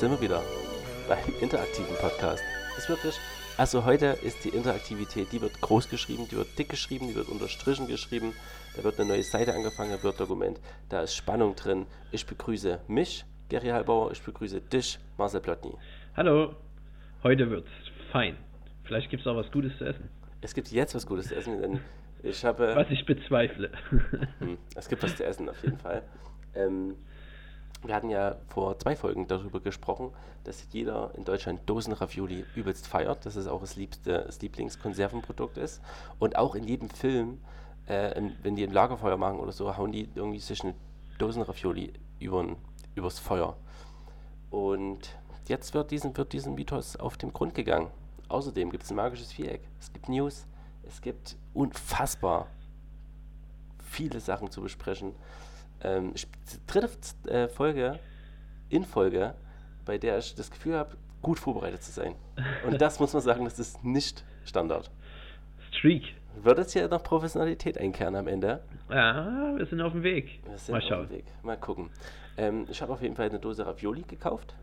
Sind wir wieder beim interaktiven Podcast. Ist wirklich, also heute ist die Interaktivität, die wird groß geschrieben, die wird dick geschrieben, die wird unterstrichen geschrieben. Da wird eine neue Seite angefangen, ein Word-Dokument. Da ist Spannung drin. Ich begrüße mich, Gary Halbauer. Ich begrüße dich, Marcel Plotny. Hallo, heute wird's fein. Vielleicht gibt's auch was Gutes zu essen. Es gibt jetzt was Gutes zu essen, denn ich habe. Was ich bezweifle. Hm, es gibt was zu essen auf jeden Fall. Ähm, wir hatten ja vor zwei Folgen darüber gesprochen, dass jeder in Deutschland Dosen-Ravioli übelst feiert, dass es auch das, liebste, das Lieblingskonservenprodukt ist. Und auch in jedem Film, äh, wenn die ein Lagerfeuer machen oder so, hauen die irgendwie eine Dosen-Ravioli übern, übers Feuer. Und jetzt wird diesem, wird diesem Mythos auf den Grund gegangen. Außerdem gibt es ein magisches Viereck. Es gibt News. Es gibt unfassbar viele Sachen zu besprechen. Ähm, dritte äh, Folge in Folge, bei der ich das Gefühl habe, gut vorbereitet zu sein. Und das muss man sagen, das ist nicht Standard. Streak. Wird jetzt hier noch Professionalität einkehren am Ende? Ja, wir sind auf dem Weg. Wir sind Mal auf schauen. dem Weg. Mal gucken. Ähm, ich habe auf jeden Fall eine Dose Ravioli gekauft.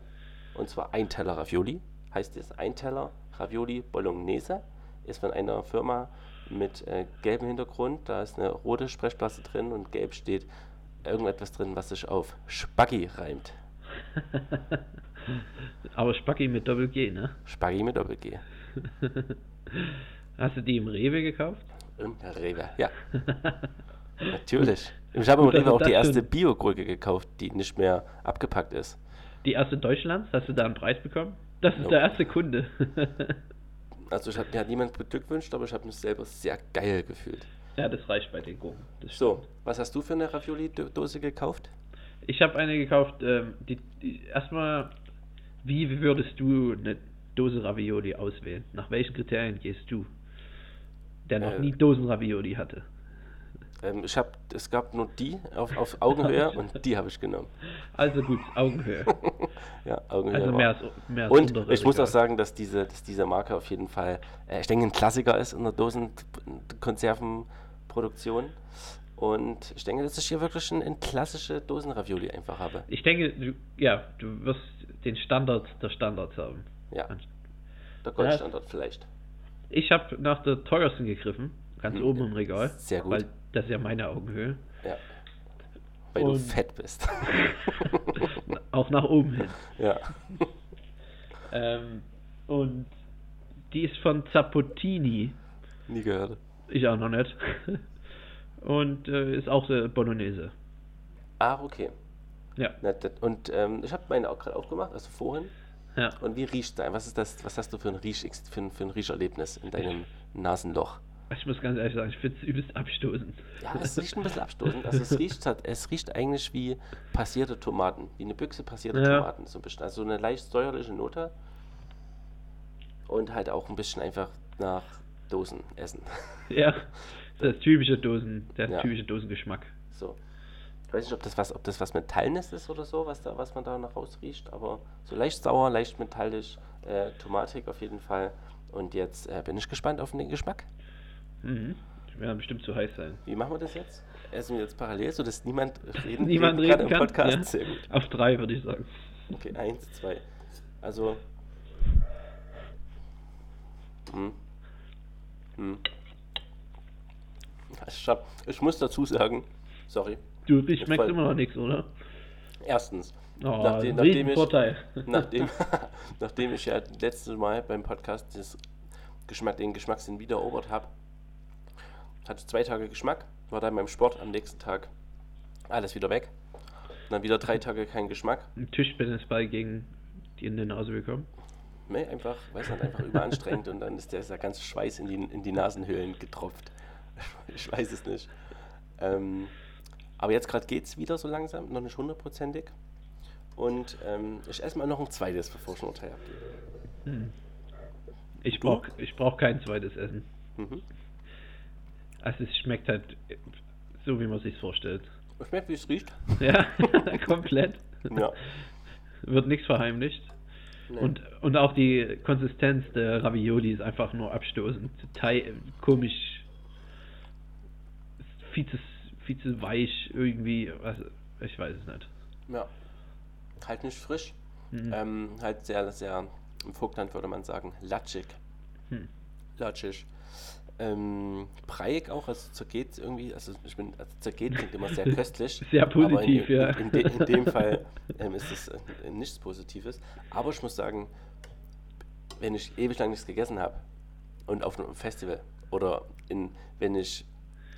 Und zwar ein Teller Ravioli. Heißt es ein Teller Ravioli Bolognese. Ist von einer Firma mit äh, gelbem Hintergrund. Da ist eine rote Sprechblase drin und gelb steht irgendetwas drin, was sich auf Spaghi reimt. Aber Spaghi mit Doppel-G, ne? Spaghi mit Doppel-G. Hast du die im Rewe gekauft? Im Rewe, ja. Natürlich. Ich habe im Rewe du auch die erste Bio-Gurke gekauft, die nicht mehr abgepackt ist. Die erste Deutschlands? Hast du da einen Preis bekommen? Das ist Jo. der erste Kunde. Also ich hab, mir hat niemand beglückwünscht, aber ich habe mich selber sehr geil gefühlt. Ja, das reicht bei den Gurken. So, was hast du für eine Ravioli-Dose gekauft? Ich habe eine gekauft, ähm, die, die erstmal, wie würdest du eine Dose Ravioli auswählen? Nach welchen Kriterien gehst du? Der noch Äh. nie Dosen Ravioli hatte. Ähm, ich habe, es gab nur die auf, auf Augenhöhe und die habe ich genommen. Also gut, Augenhöhe. Ja, Augenhöhe. Also mehr als, mehr als und ich muss auch sagen, dass diese, dass diese Marke auf jeden Fall, äh, ich denke, ein Klassiker ist in der Dosenkonservenproduktion. Und ich denke, dass ich hier wirklich ein, ein klassische Dosenravioli einfach habe. Ich denke, du, ja, du wirst den Standard der Standards haben. Ja, der Goldstandard vielleicht. Ich habe nach der teuersten gegriffen, ganz Mhm. oben im Regal. Sehr gut. Weil das ist ja meine Augenhöhe. Ja. Weil du Und- fett bist. Auch nach oben hin. ja. Ähm, und die ist von Zappotini. Nie gehört. Ich auch noch nicht. Und äh, ist auch äh, Bolognese. Ah, okay. Ja. Und ähm, ich habe meine auch gerade aufgemacht, also vorhin. ja. Und wie riecht da? Was ist das? Was hast du für ein, Riech, für ein, für ein Riescherlebnis in deinem Nasenloch? Ich muss ganz ehrlich sagen, ich finde es übelst abstoßend. Ja, es riecht ein bisschen abstoßend. Also es riecht, halt- es riecht eigentlich wie passierte Tomaten, wie eine Büchse passierte Ja. Tomaten so ein bisschen. Also eine leicht säuerliche Note und halt auch ein bisschen einfach nach Dosen essen. Ja. Das typische Dosen, der Ja. typische Dosengeschmack. So. Ich weiß nicht, ob das was, ob das was Metallenes ist oder so, was da, was man da noch rausriecht, aber so leicht sauer, leicht metallisch, äh, tomatig auf jeden Fall. Und jetzt äh, bin ich gespannt auf den Geschmack. Mhm. Das wird bestimmt zu heiß sein. Wie machen wir das jetzt? Essen wir jetzt parallel, sodass niemand reden, Niemand reden im kann. Podcast? Ja. Auf drei würde ich sagen. Okay, eins, zwei. Also. Hm. Hm. Ich, hab, ich muss dazu sagen, sorry. Du, dich schmeckt voll- immer noch nichts, oder? Erstens, Oh, nachdem, nachdem, ich, nachdem, nachdem ich ja letztes Mal beim Podcast das Geschmack, den Geschmackssinn wieder erobert habe, hatte zwei Tage Geschmack, war dann beim Sport am nächsten Tag alles wieder weg. Dann wieder drei Tage kein Geschmack. Ein Tischtennisball gegen die in die Nase bekommen. Nee, einfach, weiß nicht, einfach überanstrengend und dann ist der, ist der ganze Schweiß in die, in die Nasenhöhlen getropft. Ich weiß es nicht. Ähm, aber jetzt gerade geht es wieder so langsam, noch nicht hundertprozentig. Und ähm, ich esse mal noch ein zweites, bevor ich ein Urteil abgebe. Ich Du? brauche ich brauch kein zweites Essen. Mhm. Also es schmeckt halt so, wie man sich vorstellt. Schmeckt, wie es riecht. Ja, komplett. Ja. Wird nichts verheimlicht. Nee. Und, und auch die Konsistenz der Ravioli ist einfach nur abstoßend. Teil, komisch. Ist viel zu, viel zu weich irgendwie. Also, ich weiß es nicht. Ja. Halt nicht frisch. Mhm. Ähm, halt sehr, sehr, im Vogtland würde man sagen, latschig. Hm. Latschig. Ähm, breiig auch, also zergeht irgendwie, also ich bin, also zergeht klingt immer sehr köstlich. Sehr aber in, positiv, in, ja. In, de, in dem Fall ähm, ist es äh, nichts Positives. Aber ich muss sagen, wenn ich ewig lang nichts gegessen habe und auf einem Festival oder in, wenn ich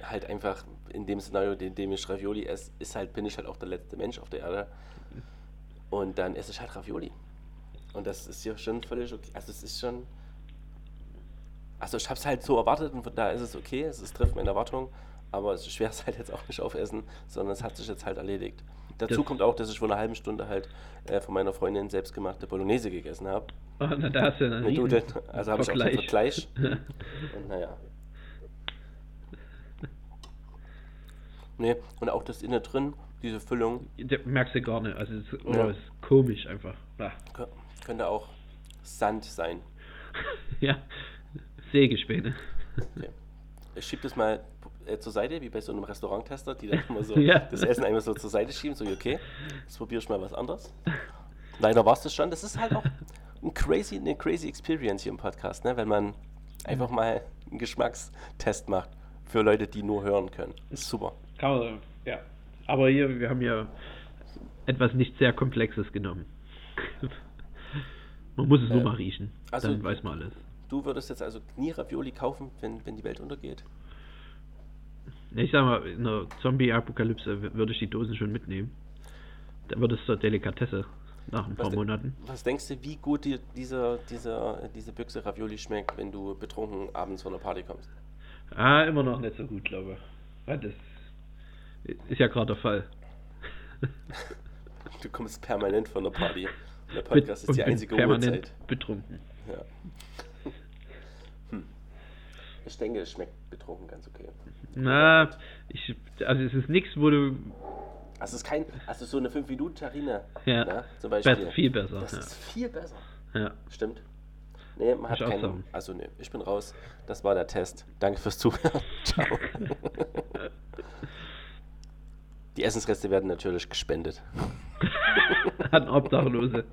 halt einfach in dem Szenario, in dem ich Ravioli esse, ist halt, bin ich halt auch der letzte Mensch auf der Erde. Und dann esse ich halt Ravioli. Und das ist ja schon völlig okay. Also es ist schon. Also ich habe es halt so erwartet und von da ist es okay, es ist, trifft meine Erwartung, aber es schwer es halt jetzt auch nicht aufessen, sondern es hat sich jetzt halt erledigt. Dazu Das- kommt auch, dass ich vor einer halben Stunde halt äh, von meiner Freundin selbstgemachte Bolognese gegessen habe. Ah, na, da hast du ja einen Nudeln. Also habe ich auch den Vergleich. Und naja. Nee, und auch das innen drin, diese Füllung, Da merkst du gar nicht. Also es ist, oh, Ja. ist komisch einfach. Ah. kö- könnte auch Sand sein. Ja. Sägespäne. Okay. Ich schiebe das mal äh, zur Seite, wie bei so einem Restauranttester, die dann immer so Ja. das Essen einmal so zur Seite schieben, so okay, jetzt probiere ich mal was anderes. Leider war es das schon. Das ist halt auch ein crazy, eine crazy Experience hier im Podcast, ne? wenn man einfach mal einen Geschmackstest macht für Leute, die nur hören können. Ist super. Man, ja. Aber hier, wir haben ja etwas nicht sehr Komplexes genommen. Man muss es nur Äh, mal riechen. also- dann weiß man alles. Du würdest jetzt also nie Ravioli kaufen, wenn, wenn die Welt untergeht? Ich sag mal, in einer Zombie-Apokalypse würde ich die Dosen schon mitnehmen. Da wird es zur Delikatesse nach ein paar Was de- Monaten. Was denkst du, wie gut dir dieser, dieser, diese Büchse Ravioli schmeckt, wenn du betrunken abends von der Party kommst? Ah, immer noch nicht so gut, glaube ich. Ja, das ist ja gerade der Fall. Du kommst permanent von der Party. Und der Podcast ist die einzige permanent Uhrzeit. betrunken. Ja. Ich denke, es schmeckt betrunken ganz okay. Na, ich, also es ist nichts, wo du Also es ist kein, also so eine 5-Minuten-Terrine, Ja. ne, zum Beispiel. besser, viel besser. Das ja. ist viel besser. ja. Stimmt. Nee, man hat Ich keinen. sagen. Also nee, ich bin raus. Das war der Test. Danke fürs Zuhören. Ciao. Die Essensreste werden natürlich gespendet. An Obdachlose.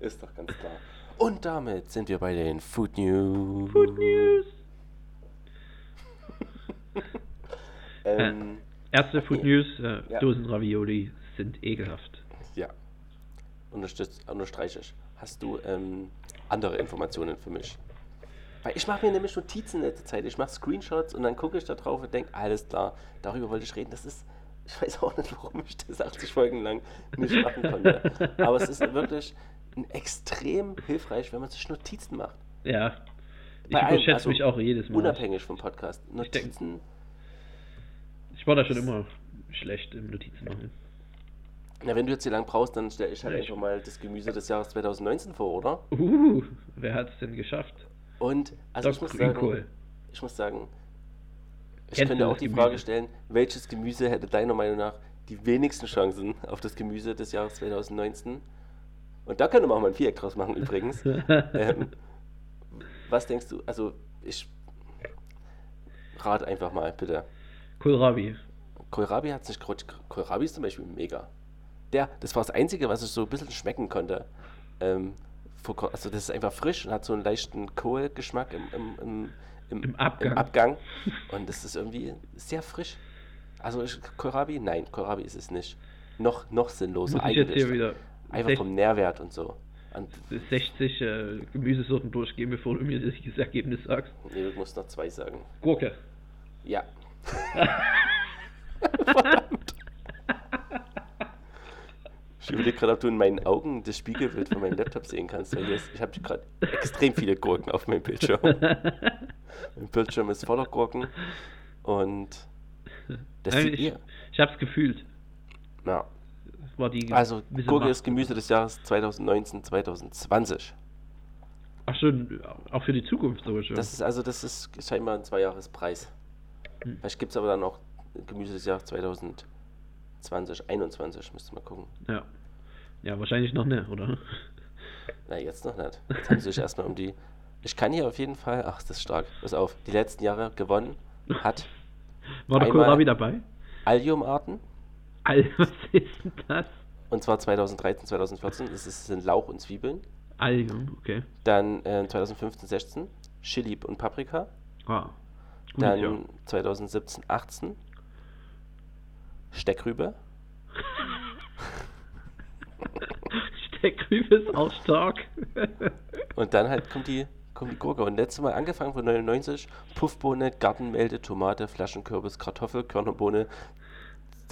Ist doch ganz klar. Und damit sind wir bei den Food News. Food News. Ähm, Erste Food. News, äh, Ja. Dosenravioli sind ekelhaft. ja. Unterstützt, unterstreiche ich. Hast du ähm, andere Informationen für mich? Weil ich mache mir nämlich Notizen in letzter Zeit. Ich mache Screenshots und dann gucke ich da drauf und denke, alles klar, darüber wollte ich reden. Das ist, ich weiß auch nicht, warum ich das 80 Folgen lang nicht machen konnte. Aber es ist wirklich extrem hilfreich, wenn man sich Notizen macht. Ja. Ich Bei überschätze also mich auch jedes Mal. Unabhängig vom Podcast. denk- Notizen, Ich war da schon immer schlecht im Notizen machen. na, wenn du jetzt hier lang brauchst, dann stelle ich halt ich- einfach mal das Gemüse des Jahres 2019 vor, oder? Uh, wer hat es denn geschafft? Und, also ich Doc muss sagen, Greenkohl. ich muss sagen, ich Kennst könnte auch die Gemüse? Frage stellen, welches Gemüse hätte deiner Meinung nach die wenigsten Chancen auf das Gemüse des Jahres 2019? Und da könnte man auch mal ein Viereck draus machen übrigens. ähm, was denkst du, also ich rate einfach mal, bitte. Kohlrabi. Kohlrabi hat sich Kohlrabi ist zum Beispiel mega. Der, das war das Einzige, was ich so ein bisschen schmecken konnte. Ähm, also das ist einfach frisch und hat so einen leichten Kohlgeschmack im, im, im, im, Im Abgang. Abgang. Und das ist irgendwie sehr frisch. Also ich, Kohlrabi? Nein, Kohlrabi ist es nicht. Noch, noch sinnloser Muss ich jetzt eigentlich. hier wieder Einfach vom Nährwert und so. Und, 60 äh, Gemüsesorten durchgehen, bevor du mir das Ergebnis sagst. nee, du musst noch zwei sagen. Gurke. Ja. Ich überlege gerade, ob du in meinen Augen das Spiegelbild von meinem Laptop sehen kannst, weil ist, ich habe gerade extrem viele Gurken auf meinem Bildschirm. mein Bildschirm ist voller Gurken und das Nein, sieht ich, ihr. ich hab's gefühlt. Ja. War die Also Gurke ist Gemüse des Jahres 2019, 2020. Ach schon, auch für die Zukunft so schon. Das ist also, das ist scheinbar ein Zweijahrespreis. Hm. Vielleicht gibt es aber dann noch Gemüse des Jahres 2020, 2021, müsste mal gucken. ja. ja, wahrscheinlich noch nicht, oder? Na, jetzt noch nicht. Jetzt haben sie sich erstmal um die. Ich kann hier auf jeden Fall, ach, das ist stark, pass auf, die letzten Jahre gewonnen hat War der Kohlrabi dabei? Alliumarten Alter, was ist denn das? Und zwar 2013, 2014. Das ist, sind Lauch und Zwiebeln. Algen, okay. Dann äh, 2015, 16 Chili und Paprika. Ah. Gutes Dann Jahr. 2017, 18 Steckrübe. Steckrübe ist auch stark. Und dann halt kommt die, kommt die Gurke. Und letztes Mal angefangen von 99 Puffbohne, Gartenmelde, Tomate, Flaschenkürbis, Kartoffel, Körnerbohne,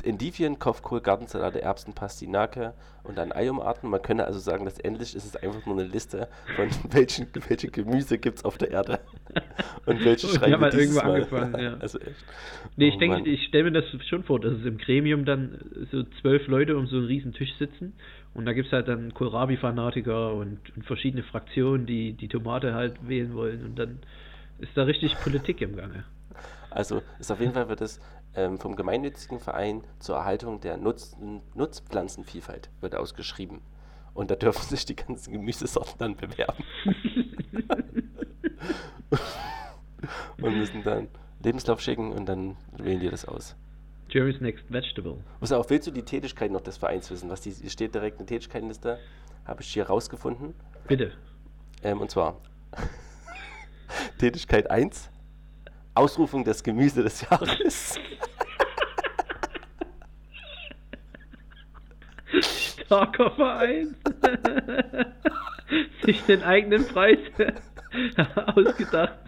Endivien, Kopfkohl, Gartensalate, Erbsen, Pastinake und dann Eiumarten. Man könnte also sagen, letztendlich ist es einfach nur eine Liste von welchen, welche Gemüse gibt es auf der Erde. Und welche schreiben wir halt irgendwo Mal. angefangen, ja. Also echt. Nee, Oh ich denke, Mann. ich stelle mir das schon vor, dass es im Gremium dann so zwölf Leute um so einen riesen Tisch sitzen und da gibt es halt dann Kohlrabi-Fanatiker und, und verschiedene Fraktionen, die die Tomate halt wählen wollen und dann ist da richtig Politik im Gange. Also ist auf jeden Fall wird es vom gemeinnützigen Verein zur Erhaltung der Nutz Nutzpflanzenvielfalt wird ausgeschrieben. Und da dürfen sich die ganzen Gemüsesorten dann bewerben. und müssen dann Lebenslauf schicken und dann wählen die das aus. Jerry's Next Vegetable. Was auch, willst du die Tätigkeit noch des Vereins wissen? Was die, hier steht direkt eine Tätigkeitenliste, habe ich hier rausgefunden. Bitte. Ähm, und zwar Tätigkeit 1, Ausrufung des Gemüse des Jahres. Starker Verein. Sich den eigenen Preis ausgedacht.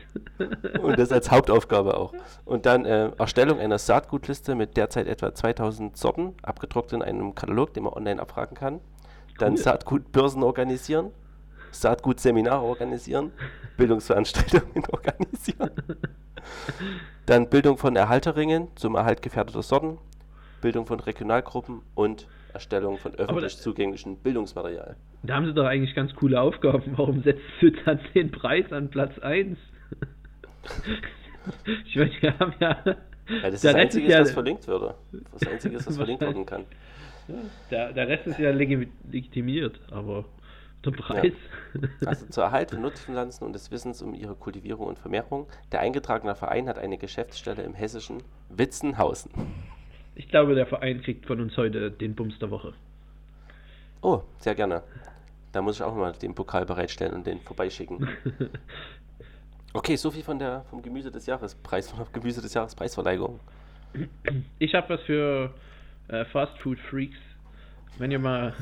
Und das als Hauptaufgabe auch. Und dann äh, Erstellung einer Saatgutliste mit derzeit etwa 2000 Sorten, abgedruckt in einem Katalog, den man online abfragen kann. Dann Cool. Saatgutbörsen organisieren, Saatgutseminare organisieren, Bildungsveranstaltungen organisieren. Dann Bildung von Erhalterringen zum Erhalt gefährdeter Sorten, Bildung von Regionalgruppen und Erstellung von öffentlich da- zugänglichem Bildungsmaterial. Da haben sie doch eigentlich ganz coole Aufgaben. Warum setzt du dann den Preis an Platz 1? ich meine, wir haben ja. Ja, das ist das Einzige, ist ja, was verlinkt würde. Das Einzige ist, was verlinkt werden kann. der, der Rest ist ja legitimiert, aber der Preis. Also zur Erhalt von Nutzpflanzen und des Wissens um ihre Kultivierung und Vermehrung. Der eingetragene Verein hat eine Geschäftsstelle im hessischen Witzenhausen. Ich glaube, der Verein kriegt von uns heute den Bums der Woche. Oh, sehr gerne. Da muss ich auch mal den Pokal bereitstellen und den vorbeischicken. Okay, so viel von der vom Gemüse des Jahres Preis von der Gemüse des Jahres Preisverleihung. Ich habe was für äh, Fast Food Freaks. Wenn ihr mal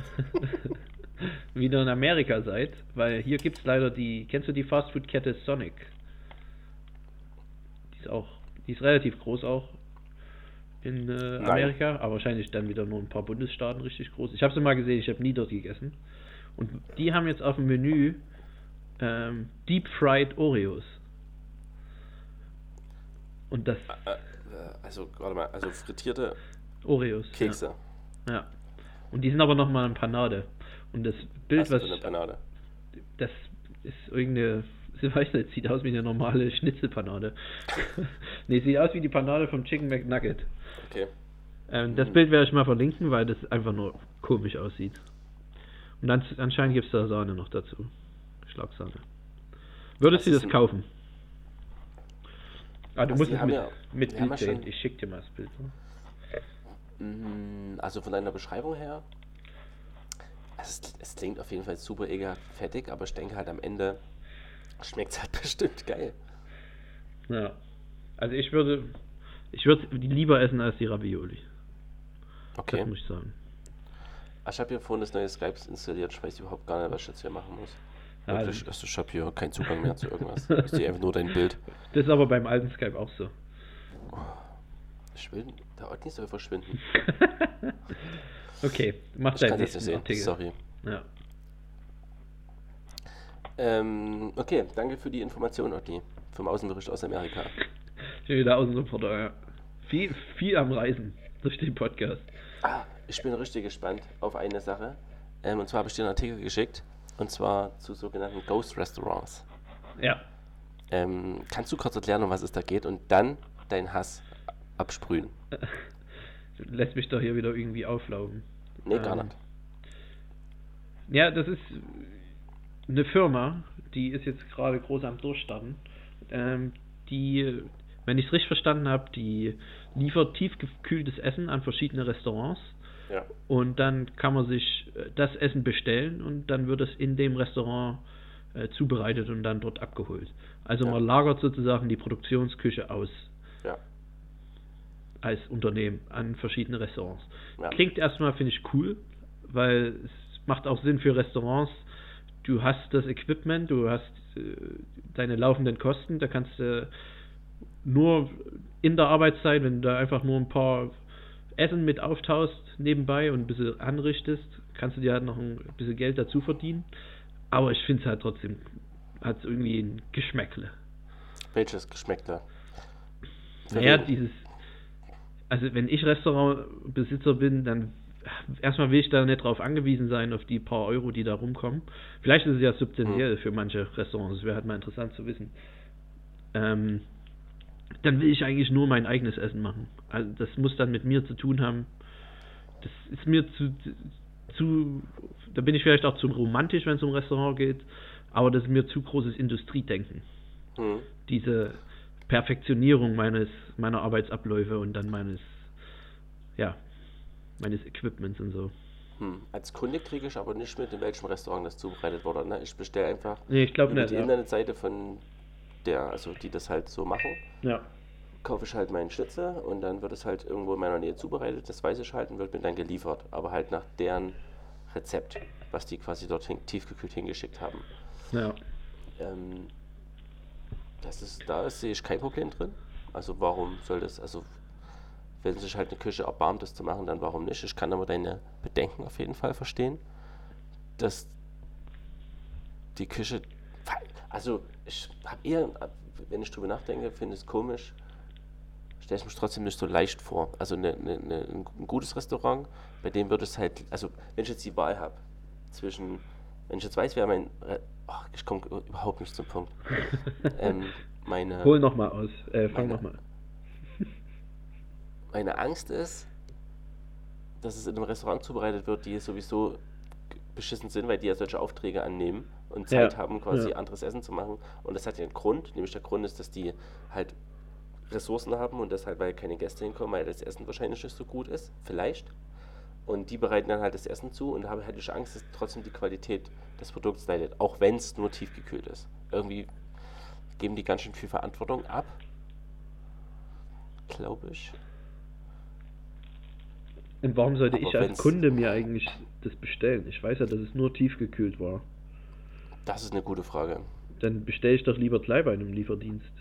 wieder in Amerika seid, weil hier gibt es leider die, kennst du die Fast Food Kette Sonic? Die ist auch, die ist relativ groß auch in äh. Amerika, aber wahrscheinlich dann wieder nur ein paar Bundesstaaten richtig groß. Ich habe sie mal gesehen, ich habe nie dort gegessen. Und die haben jetzt auf dem Menü ähm, Deep Fried Oreos. Und das Äh, also, warte mal, also frittierte Oreos. ja. Kekse. Ja. Und die sind aber nochmal in Panade. Und das Bild, Was was. eine Panade. Das ist irgendeine. Ich weiß nicht, sieht aus wie eine normale Schnitzelpanade. nee, sieht aus wie die Panade vom Chicken McNugget. Okay. Ähm, das Mhm. Bild werde ich mal verlinken, weil das einfach nur komisch aussieht. Und dann, anscheinend gibt es da Sahne noch dazu. Schlagsahne. Würdest du das kaufen? Ah, du Also musst es mit, ja- mit Bild ja sehen. Ich schick dir mal das Bild. ne? Mm, Also von deiner Beschreibung her, es, es klingt auf jeden Fall super ekelhaft fettig, aber ich denke halt am Ende schmeckt es halt bestimmt geil. Ja. Also ich würde. Ich würde die lieber essen als die Ravioli. Okay. Das muss ich sagen. Ah, Ich habe hier vorhin das neue Skype installiert, ich weiß überhaupt gar nicht, was ich jetzt hier machen muss. Ja, Wirklich, also ich habe hier keinen Zugang mehr zu irgendwas. Ich sehe einfach nur dein Bild. Das ist aber beim alten Skype auch so. Ich will, der Otni soll verschwinden. okay, mach nicht nächsten sehen, Artikel. sorry. Ja. Ähm, okay, danke für die Information, Otni, vom Außenbericht aus Amerika. Ich bin wieder Außenreporter, ja. Viel, viel am Reisen durch den Podcast. Ah, ich bin richtig gespannt auf eine Sache. Ähm, und zwar habe ich dir einen Artikel geschickt, und zwar zu sogenannten Ghost Restaurants. Ja. Ähm, kannst du kurz erklären, um was es da geht und dann deinen Hass absprühen? Lässt mich doch hier wieder irgendwie auflaufen. Nee, gar Ähm, nicht. Ja, das ist eine Firma, die ist jetzt gerade groß am Durchstarten. Ähm, die wenn ich es richtig verstanden habe, die liefert tiefgekühltes Essen an verschiedene Restaurants. Ja. Und dann kann man sich äh, das Essen bestellen und dann wird es in dem Restaurant äh, zubereitet und dann dort abgeholt. Also Ja. man lagert sozusagen die Produktionsküche aus. Als Unternehmen an verschiedene Restaurants. Ja. Klingt erstmal, finde ich, cool, weil es macht auch Sinn für Restaurants. Du hast das Equipment, du hast äh, deine laufenden Kosten, da kannst du nur in der Arbeitszeit, wenn du da einfach nur ein paar Essen mit auftaust nebenbei und ein bisschen anrichtest, kannst du dir halt noch ein bisschen Geld dazu verdienen. Aber ich finde es halt trotzdem, hat irgendwie ein Geschmäckle. Welches Geschmäckler? Für Naja, wen? dieses. Also, wenn ich Restaurantbesitzer bin, dann erstmal will ich da nicht drauf angewiesen sein, auf die paar Euro, die da rumkommen. Vielleicht ist es ja substanziell für manche Restaurants, das wäre halt mal interessant zu wissen. Ähm, dann will ich eigentlich nur mein eigenes Essen machen. Also, das muss dann mit mir zu tun haben. Das ist mir zu. zu da bin ich vielleicht auch zu romantisch, wenn es um Restaurant geht, aber das ist mir zu großes Industriedenken Hm. diese Perfektionierung meines meiner Arbeitsabläufe und dann meines ja meines Equipments und so. Hm. Als Kunde kriege ich aber nicht mit, in welchem Restaurant das zubereitet wurde. Ne? Ich bestelle einfach Nee, ich über nicht. die Ja. Internetseite von der, also die das halt so machen, ja. kaufe ich halt meinen Schnitzel und dann wird es halt irgendwo in meiner Nähe zubereitet. Das weiß ich halt und wird mir dann geliefert. Aber halt nach deren Rezept, was die quasi dort tiefgekühlt hingeschickt haben. Ja. Ähm, das ist, da sehe ich kein Problem drin. Also warum soll das, also wenn sich halt eine Küche erbarmt, das zu machen, dann warum nicht? Ich kann aber deine Bedenken auf jeden Fall verstehen, dass die Küche, also ich habe eher, wenn ich drüber nachdenke, finde es komisch, stelle ich mich trotzdem nicht so leicht vor. Also eine, eine, eine, ein gutes Restaurant, bei dem würde es halt, also wenn ich jetzt die Wahl habe zwischen, wenn ich jetzt weiß, wer mein, ach, ich komme überhaupt nicht zum Punkt. ähm, meine, Hol noch mal aus. Äh, fang Meine- noch mal. meine Angst ist, dass es in einem Restaurant zubereitet wird, die sowieso beschissen sind, weil die ja solche Aufträge annehmen und Zeit Ja, haben, quasi ja. anderes Essen zu machen. Und das hat ja einen Grund, nämlich der Grund ist, dass die halt Ressourcen haben und deshalb, weil keine Gäste hinkommen, weil das Essen wahrscheinlich nicht so gut ist, vielleicht. Und die bereiten dann halt das Essen zu und habe halt ich Angst, dass trotzdem die Qualität des Produkts leidet, auch wenn es nur tiefgekühlt ist. Irgendwie geben die ganz schön viel Verantwortung ab. Glaube ich. Und warum sollte Aber ich als Kunde mir eigentlich das bestellen? Ich weiß ja, dass es nur tiefgekühlt war. Das ist eine gute Frage. Dann bestelle ich doch lieber gleich bei einem Lieferdienst,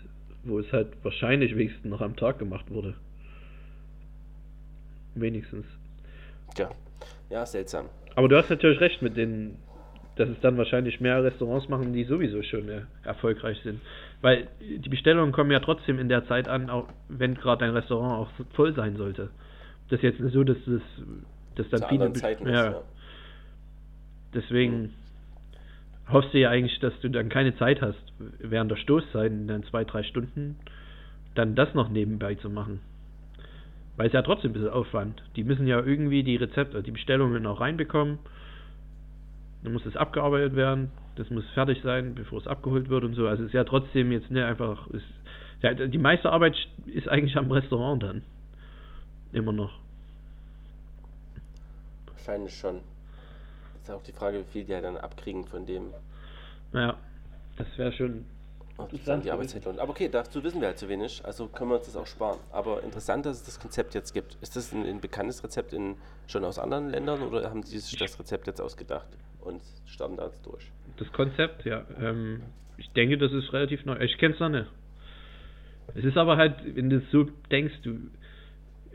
wo es halt wahrscheinlich wenigstens noch am Tag gemacht wurde. Wenigstens. Tja, ja, seltsam. Aber du hast natürlich recht mit den, dass es dann wahrscheinlich mehr Restaurants machen, die sowieso schon äh, erfolgreich sind. Weil die Bestellungen kommen ja trotzdem in der Zeit an, auch wenn gerade ein Restaurant auch voll sein sollte. Das ist jetzt nicht so, dass das dass dann Zu viele Zeiten ja, ist, ja. deswegen hoffst du ja eigentlich, dass du dann keine Zeit hast, während der Stoßzeit in dann zwei, drei Stunden dann das noch nebenbei zu machen. Weil es ja trotzdem ein bisschen Aufwand. Die müssen ja irgendwie die Rezepte, die Bestellungen auch reinbekommen. Dann muss es abgearbeitet werden. Das muss fertig sein, bevor es abgeholt wird und so. Also es ist ja trotzdem jetzt nicht einfach. Ist, ja, die meiste Arbeit ist eigentlich am Restaurant dann. Immer noch. Wahrscheinlich schon. Ist auch die Frage, wie viel die halt dann abkriegen von dem, Ja, das wäre schon. Interessant die Arbeitszeit lohnt. Aber okay, dazu wissen wir halt zu wenig, also können wir uns das auch sparen. Aber interessant, dass es das Konzept jetzt gibt. Ist das ein, ein bekanntes Rezept in, schon aus anderen Ländern oder haben die sich das Rezept jetzt ausgedacht und starten da jetzt durch? Das Konzept, ja. Ähm, ich denke, das ist relativ neu. Ich kenne es noch nicht. Es ist aber halt, wenn du so denkst, du,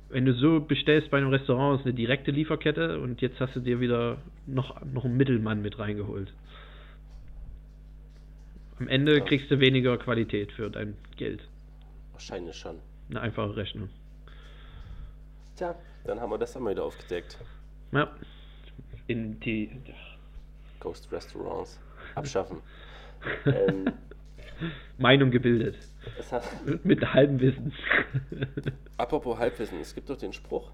wenn du so bestellst bei einem Restaurant, ist eine direkte Lieferkette und jetzt hast du dir wieder noch, noch einen Mittelmann mit reingeholt. Am Ende Ja. kriegst du weniger Qualität für dein Geld. Wahrscheinlich schon. Eine einfache Rechnung. Tja, dann haben wir das einmal wieder aufgedeckt. Ja. In die. Ghost Restaurants abschaffen. ähm, Meinung gebildet. Mit halbem Wissen. apropos Halbwissen, es gibt doch den Spruch: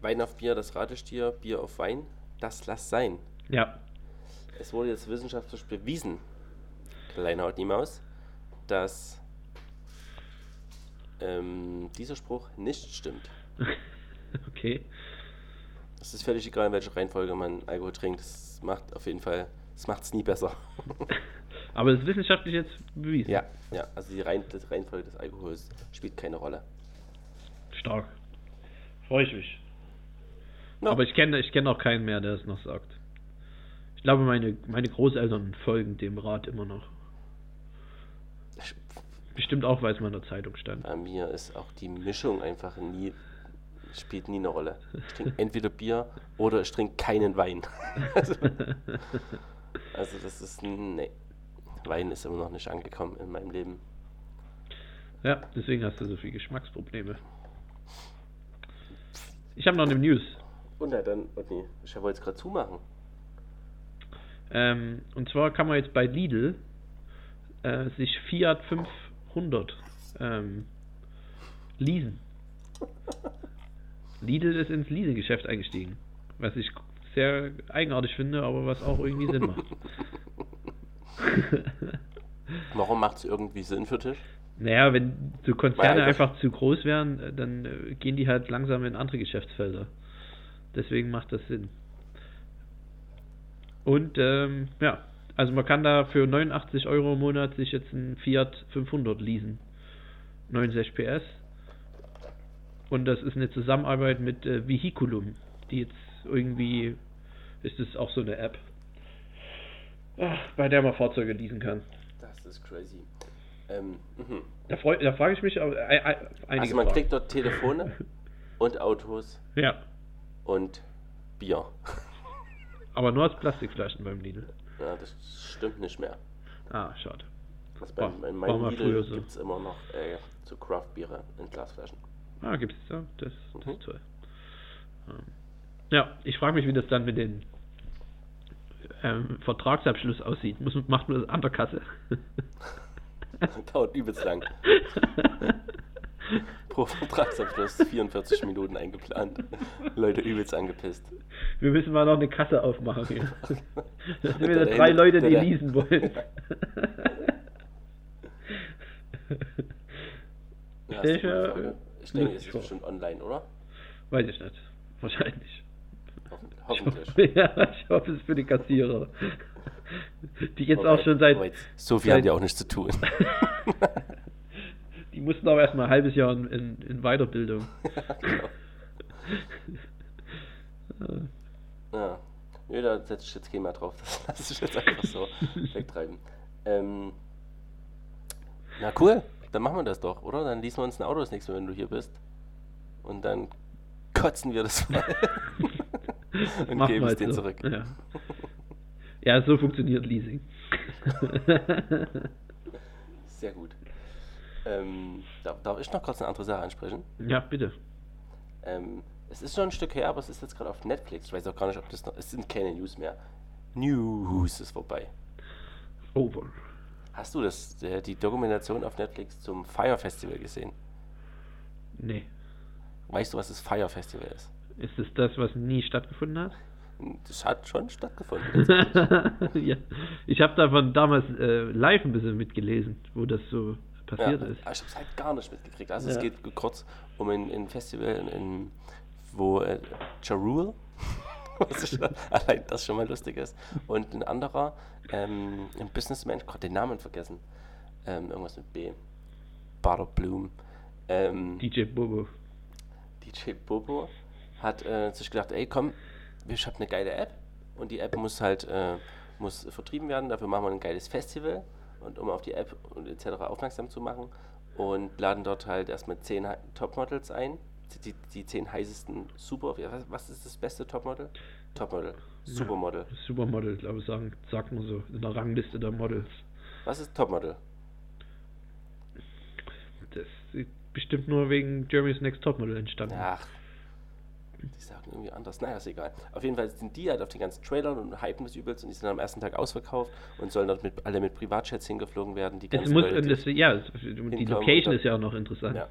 Wein auf Bier, das dir, Bier auf Wein, das lass sein. ja. Es wurde jetzt wissenschaftlich bewiesen, kleiner Haut die Maus, dass ähm, dieser Spruch nicht stimmt. okay. Es ist völlig egal, in welcher Reihenfolge man Alkohol trinkt. Es macht auf jeden Fall, es macht es nie besser. Aber es ist wissenschaftlich jetzt bewiesen. ja, ja, also die, Rein, Reihenfolge des Alkohols spielt keine Rolle. Stark. Freue ich mich. Ja. Aber ich kenne ich kenn auch keinen mehr, der es noch sagt. Ich glaube, meine, meine Großeltern folgen dem Rat immer noch. Bestimmt auch, weil es mal in der Zeitung stand. Bei mir ist auch die Mischung einfach nie, spielt nie eine Rolle. Ich trinke entweder Bier oder ich trinke keinen Wein. also, also das ist, nee. Wein ist immer noch nicht angekommen in meinem Leben. Ja, deswegen hast du so viele Geschmacksprobleme. Ich habe noch eine News. Und ja, dann, oh nee, ich wollte es gerade zumachen. Ähm, und zwar kann man jetzt bei Lidl äh, sich Fiat 500 ähm, leasen. Lidl ist ins Leasinggeschäft eingestiegen. Was ich sehr eigenartig finde, aber was auch irgendwie Sinn macht. Warum macht es irgendwie Sinn für dich? naja, wenn so Konzerne einfach zu groß wären, äh, dann äh, gehen die halt langsam in andere Geschäftsfelder. Deswegen macht das Sinn. Und ähm, ja, also man kann da für 89 Euro im Monat sich jetzt einen Fiat 500 leasen. 69 PS. Und das ist eine Zusammenarbeit mit äh, Vehiculum, die jetzt irgendwie, ist es auch so eine App, ach, bei der man Fahrzeuge leasen kann. Das ist crazy. Ähm, mhm. Da, freu, da frage ich mich aber äh, äh, Also man Fragen. kriegt dort Telefone und Autos Ja, und Bier. aber nur als Plastikflaschen beim Lidl. Ja, das stimmt nicht mehr. Ah, schade. Also War- beim, in meinem Lidl so. gibt es immer noch äh, so Craft-Biere in Glasflaschen. Ah, gibt's ja. Das, das Mhm. ist toll. Ähm, Ja, ich frage mich, wie das dann mit den ähm, Vertragsabschluss aussieht. Muss, macht man das an der Kasse? Dauert übelst lang. Pro Vertragsabschluss 44 Minuten eingeplant. Leute übelst angepisst. Wir müssen mal noch eine Kasse aufmachen hier. Das sind Der wieder drei Leute, die leasen wollen. Ja, Ich denke, äh, ich denke, es ist bestimmt online, oder? Weiß ich nicht. Wahrscheinlich. Hoffentlich. Ja, ich hoffe es für die Kassierer. Die jetzt auch schon seit. So viel seit- haben die auch nichts zu tun. Die mussten aber erstmal ein halbes Jahr in, in, in Weiterbildung. genau. Ja. Nö, da setze ich jetzt keinen mehr drauf. Das lasse ich jetzt einfach so wegtreiben. Ähm, na cool, dann machen wir das doch, oder? Dann leasen wir uns ein Auto das nächste Mal, wenn du hier bist. Und dann kotzen wir das mal. Und geben es denen so. zurück. Ja. ja, so funktioniert Leasing. Sehr gut. Ähm, darf, darf ich noch kurz eine andere Sache ansprechen? ja, bitte. Ähm, es ist schon ein Stück her, aber es ist jetzt gerade auf Netflix. Ich weiß auch gar nicht, ob das noch. Es sind keine News mehr. News ist vorbei. Over. Hast du das, äh, die Dokumentation auf Netflix zum Fire Festival gesehen? Nee. Weißt du, was das Fire Festival ist? Ist es das, was nie stattgefunden hat? Das hat schon stattgefunden. ja. Ich habe davon damals äh, live ein bisschen mitgelesen, wo das so passiert ja, ist. Ich habe es halt gar nicht mitgekriegt. Also es Ja. geht kurz um ein, ein Festival, in, in, wo äh, was ich, allein das schon mal lustig ist, und ein anderer, ähm, ein Businessman, ich den Namen vergessen, ähm, irgendwas mit B, Butter Bloom, ähm, DJ Bobo. DJ Bobo hat äh, sich gedacht, ey komm, ich habe eine geile App und die App muss halt äh, muss vertrieben werden, dafür machen wir ein geiles Festival und um auf die App und etc. aufmerksam zu machen und laden dort halt erstmal zehn Topmodels ein, die, die zehn heißesten Super, ja, was, was ist das beste Topmodel? Topmodel, Supermodel. Supermodel, glaube ich, sagen, sagt man so, in der Rangliste der Models. Was ist Topmodel? Das ist bestimmt nur wegen Jeremy's Next Topmodel entstanden. Ach, sagen irgendwie anders. Naja, ist egal. Auf jeden Fall sind die halt auf den ganzen Trailern und hypen das übelst und die sind am ersten Tag ausverkauft und sollen dort mit, alle mit Privatjets hingeflogen werden. Die ganzen muss, Leute, das, ja, die Location ist ja auch noch interessant. Ja.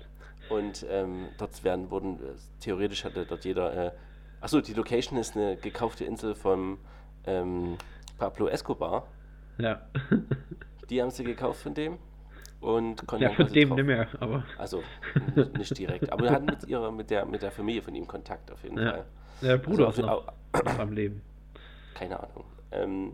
Und ähm, dort werden, wurden, äh, theoretisch hatte dort jeder, äh, achso, die Location ist eine gekaufte Insel von ähm, Pablo Escobar. Ja. Die haben sie gekauft von dem. Und konnte Ja, von dem drauf- nicht mehr, aber. Also nicht direkt, aber wir hatten mit ihrer, mit der, mit der Familie von ihm Kontakt auf jeden Ja. Fall. Der Bruder Also ist auf- noch, noch am Leben. Keine Ahnung. Ähm,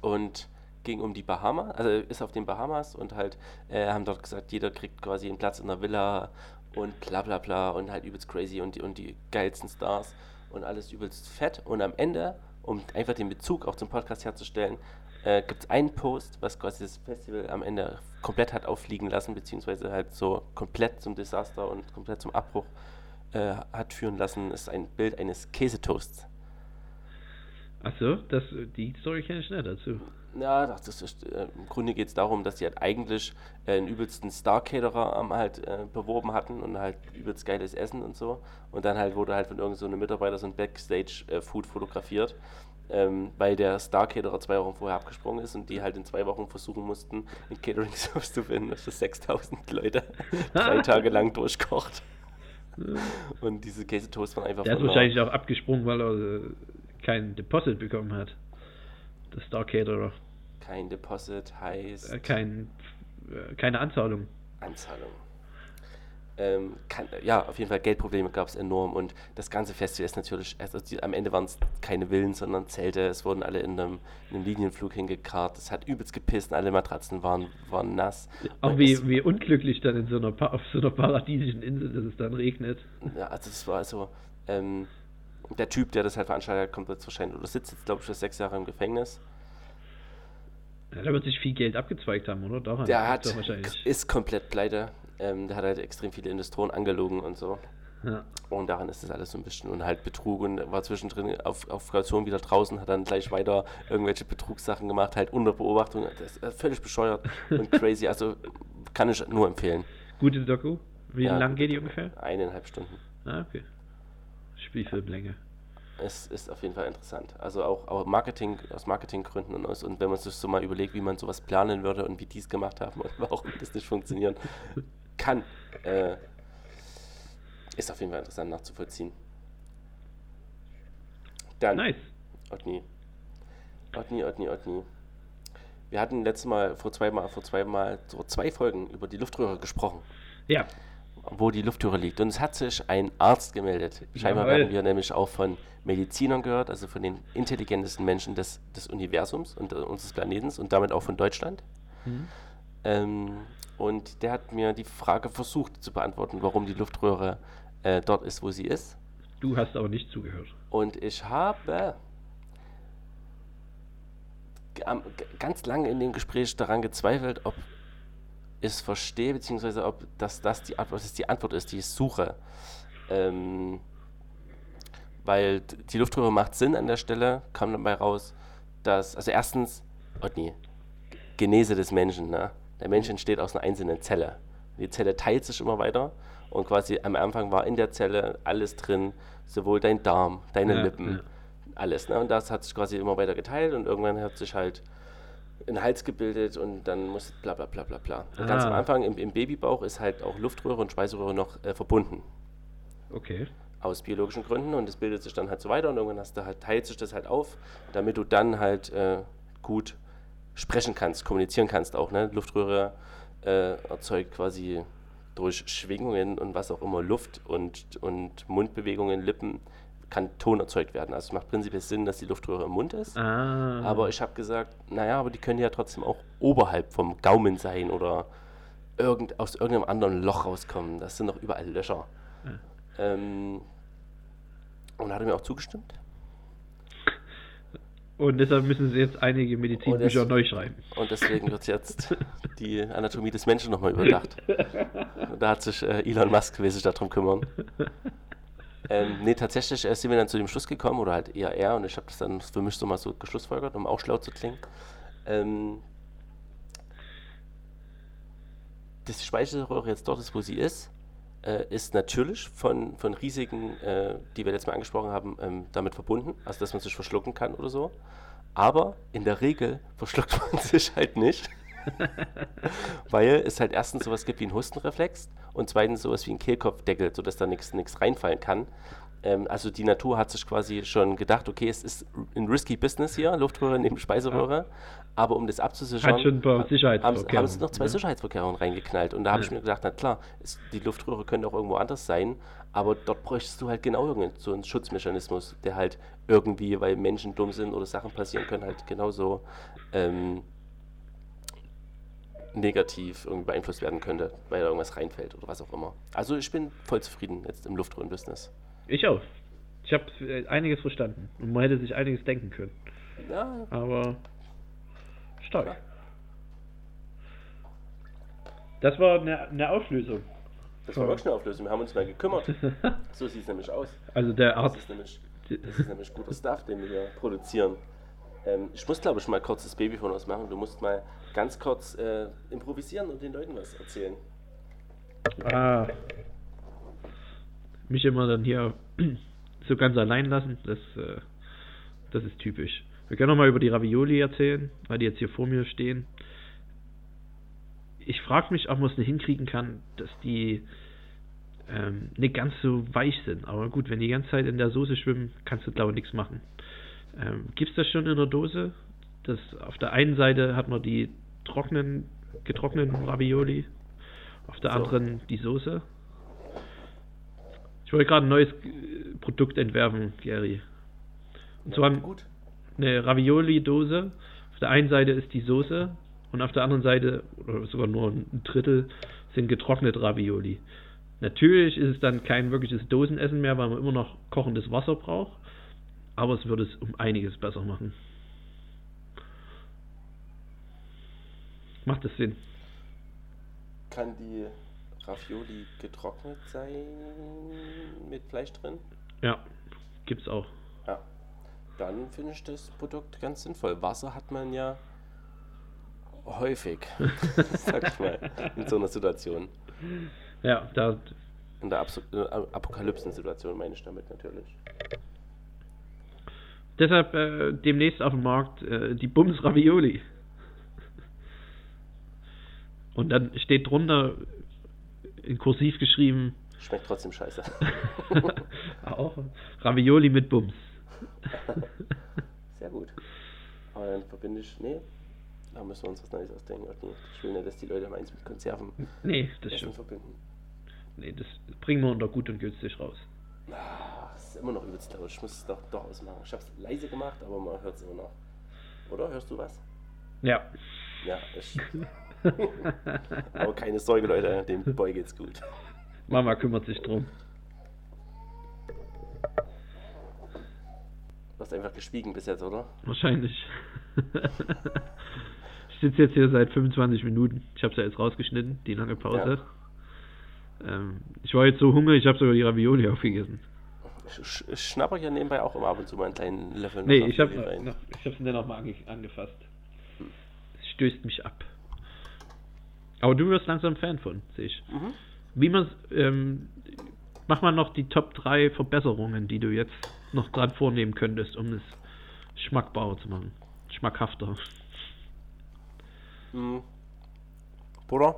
und ging um die Bahamas, also ist auf den Bahamas und halt äh, haben dort gesagt, jeder kriegt quasi einen Platz in der Villa und bla bla bla und halt übelst crazy und die, und die geilsten Stars und alles übelst fett. Und am Ende, um einfach den Bezug auch zum Podcast herzustellen, äh, gibt es einen Post, was quasi das Festival am Ende komplett hat auffliegen lassen, beziehungsweise halt so komplett zum Desaster und komplett zum Abbruch äh, hat führen lassen, ist ein Bild eines Käsetoasts. Achso, das, die Story kenne ich nicht dazu. Ja, das ist, äh, im Grunde geht es darum, dass sie halt eigentlich äh, einen übelsten Star-Caterer am halt äh, beworben hatten und halt übelst geiles Essen und so. Und dann halt wurde halt von irgendeinem so einem Mitarbeiter so ein Backstage-Food fotografiert, ähm, weil der Star-Caterer zwei Wochen vorher abgesprungen ist und die halt in zwei Wochen versuchen mussten, einen Catering-Service zu finden, das für 6000 Leute drei Tage lang durchkocht. Und diese Käsetoast waren einfach Der ist wahrscheinlich auch abgesprungen, weil er äh, kein Deposit bekommen hat. Der Star Caterer. kein Deposit heißt Äh, kein, äh, keine Anzahlung. Anzahlung. Ähm, kann, ja, auf jeden Fall Geldprobleme gab es enorm und das ganze Festival ist natürlich, also die, am Ende waren es keine Villen, sondern Zelte, es wurden alle in einem, in einem Linienflug hingekarrt, es hat übelst gepisst, und alle Matratzen waren, waren nass. Auch Und wie, es, wie unglücklich dann in so einer auf so einer paradiesischen Insel, dass es dann regnet. ja, also es war so, ähm, der Typ, der das halt veranstaltet hat, kommt jetzt wahrscheinlich, oder sitzt jetzt glaube ich für sechs Jahre im Gefängnis. Ja, da wird sich viel Geld abgezweigt haben, oder? Daran Der hat, ist komplett pleite, ähm, der hat halt extrem viele Investoren angelogen und so. Ja. Und daran ist das alles so ein bisschen und halt Betrug und war zwischendrin auf, auf Kaution wieder draußen, hat dann gleich weiter irgendwelche Betrugssachen gemacht, halt unter Beobachtung. Das ist völlig bescheuert und crazy. Also kann ich nur empfehlen. Gute Doku. Wie Ja, lang geht die ungefähr? Eineinhalb Stunden. Ah, okay. Spielfilmlänge. Es ist auf jeden Fall interessant. Also auch, auch Marketing, aus Marketinggründen und aus, und wenn man sich so mal überlegt, wie man sowas planen würde und wie die es gemacht haben und warum das nicht funktionieren kann, äh, ist auf jeden Fall interessant nachzuvollziehen. Dann, Nice. Otni. Otni, Otni, Otni. Wir hatten letztes Mal, vor zwei Mal, vor zwei Mal, so zwei Folgen über die Luftröhre gesprochen, Ja. wo die Luftröhre liegt. Und es hat sich ein Arzt gemeldet. Scheinbar Jawohl. werden wir nämlich auch von Medizinern gehört, also von den intelligentesten Menschen des, des Universums und äh, unseres Planetens und damit auch von Deutschland. Mhm. Ähm, und der hat mir die Frage versucht zu beantworten, warum die Luftröhre äh, dort ist, wo sie ist. Du hast aber nicht zugehört. Und ich habe ganz lange in dem Gespräch daran gezweifelt, ob ich es verstehe, beziehungsweise ob das, das, die, Antwort, das die Antwort ist, die ich suche. Ähm, weil die Luftröhre macht Sinn an der Stelle, kam dabei raus, dass, also erstens, oh nee, Genese des Menschen, ne? Der Mensch entsteht aus einer einzelnen Zelle. Die Zelle teilt sich immer weiter und quasi am Anfang war in der Zelle alles drin, sowohl dein Darm, deine Ja, Lippen, ja. alles. Ne? Und das hat sich quasi immer weiter geteilt und irgendwann hat sich halt ein Hals gebildet und dann muss bla bla bla bla bla. Und ganz am Ah. Anfang im, im Babybauch ist halt auch Luftröhre und Speiseröhre noch äh, verbunden Okay. aus biologischen Gründen und es bildet sich dann halt so weiter und irgendwann hast du halt, teilt sich das halt auf, damit du dann halt äh, gut sprechen kannst, kommunizieren kannst auch. Ne? Luftröhre äh, erzeugt quasi durch Schwingungen und was auch immer Luft und, und Mundbewegungen, Lippen, kann Ton erzeugt werden. Also es macht prinzipiell Sinn, dass die Luftröhre im Mund ist. Ah. Aber ich habe gesagt, naja, aber die können ja trotzdem auch oberhalb vom Gaumen sein oder irgend, aus irgendeinem anderen Loch rauskommen. Das sind noch überall Löcher. Ähm, und hat er mir auch zugestimmt. Und deshalb müssen sie jetzt einige Medizinbücher neu schreiben. Und deswegen wird jetzt die Anatomie des Menschen nochmal überdacht. Und da hat sich äh, Elon Musk sich darum kümmern. Ähm, nee, tatsächlich äh, sind wir dann zu dem Schluss gekommen, oder halt eher er, und ich habe das dann für mich so mal so geschlussfolgert, um auch schlau zu klingen. Ähm, dass die Speicherröhre jetzt dort ist, wo sie ist, äh, ist natürlich von, von Risiken, äh, die wir letztes Mal angesprochen haben, ähm, damit verbunden. Also, dass man sich verschlucken kann oder so. Aber in der Regel verschluckt man sich halt nicht. weil es halt erstens sowas gibt wie einen Hustenreflex und zweitens sowas wie einen Kehlkopfdeckel, sodass da nichts reinfallen kann. Ähm, also die Natur hat sich quasi schon gedacht, okay, es ist ein risky Business hier, Luftröhre neben Speiseröhre, aber um das abzusichern, Hat haben, haben sie noch zwei ne? Sicherheitsvorkehrungen reingeknallt. Und da habe Ja. ich mir gedacht, na klar, es, die Luftröhre können auch irgendwo anders sein, aber dort bräuchtest du halt genau irgendeinen so einen Schutzmechanismus, der halt irgendwie, weil Menschen dumm sind oder Sachen passieren können, halt genauso ähm, negativ irgendwie beeinflusst werden könnte, weil da irgendwas reinfällt oder was auch immer. Also ich bin voll zufrieden jetzt im Luftröhren-Business. Ich auch. Ich habe einiges verstanden und man hätte sich einiges denken können. Ja, Aber stark. Das war eine, eine Auflösung. das war wirklich eine Auflösung. Wir haben uns mal gekümmert. So sieht es nämlich aus. Also der Das Arzt. ist nämlich, das ist nämlich guter Stuff, den wir hier produzieren. Ähm, ich muss, glaube ich, mal kurz das Babyphone ausmachen. Du musst mal ganz kurz äh, improvisieren und den Leuten was erzählen. Ah. Mich immer dann hier so ganz allein lassen, das, äh, das ist typisch. Wir können noch mal über die Ravioli erzählen, weil die jetzt hier vor mir stehen. Ich frage mich, ob man es nicht hinkriegen kann, dass die ähm, nicht ganz so weich sind. Aber gut, wenn die ganze Zeit in der Soße schwimmen, kannst du glaube ich nichts machen. Ähm, Gibt es das schon in der Dose? Das, auf der einen Seite hat man die trockenen, getrockneten Ravioli, auf der So. anderen die Soße. Ich wollte gerade ein neues Produkt entwerfen, Gary. Und zwar gut. Eine Ravioli-Dose. Auf der einen Seite ist die Soße und auf der anderen Seite, oder sogar nur ein Drittel, sind getrocknete Ravioli. Natürlich ist es dann kein wirkliches Dosenessen mehr, weil man immer noch kochendes Wasser braucht. Aber es würde es um einiges besser machen. Macht das Sinn? Kann die Ravioli getrocknet sein mit Fleisch drin? Ja, gibt's auch. Dann finde ich das Produkt ganz sinnvoll. Wasser hat man ja häufig, sag ich mal, in so einer Situation. Ja, da In der äh, Apokalypsen-Situation meine ich damit natürlich. Deshalb äh, demnächst auf dem Markt äh, die Bums Ravioli. Und dann steht drunter in kursiv geschrieben Schmeckt trotzdem scheiße. auch Ravioli mit Bums. Sehr gut. Aber dann verbinde ich, nee, da müssen wir uns was Neues ausdenken. Ich will nicht, dass die Leute meins mit Konserven Nee, das Essen stimmt. verbinden. Nee, das bringen wir unter gut und günstig raus. Ah, das ist immer noch übelst laut. Ich muss es doch, doch ausmachen. Ich habe es leise gemacht, aber man hört es immer noch. Oder? Hörst du was? Ja. Ja, ich. aber keine Sorge, Leute, dem Boy geht's gut. Mama kümmert sich drum. Hast einfach geschwiegen bis jetzt, oder? Wahrscheinlich. ich sitze jetzt hier seit 25 Minuten. Ich habe es ja jetzt rausgeschnitten, die lange Pause. Ähm, ich war jetzt so hungrig, ich habe sogar die Ravioli aufgegessen. Ich, ich, ich schnapper hier nebenbei auch immer ab und zu mal einen kleinen Löffel. Nee, ich habe Ravioli rein. noch, ich hab's nur noch mal ange angefasst. Es stößt mich ab. Aber du wirst langsam Fan von, sehe ich. Mhm. Wie man ähm, mach mal noch die Top 3 Verbesserungen, die du jetzt noch dran vornehmen könntest, um es schmackbarer zu machen. Schmackhafter. Mhm. Bruder?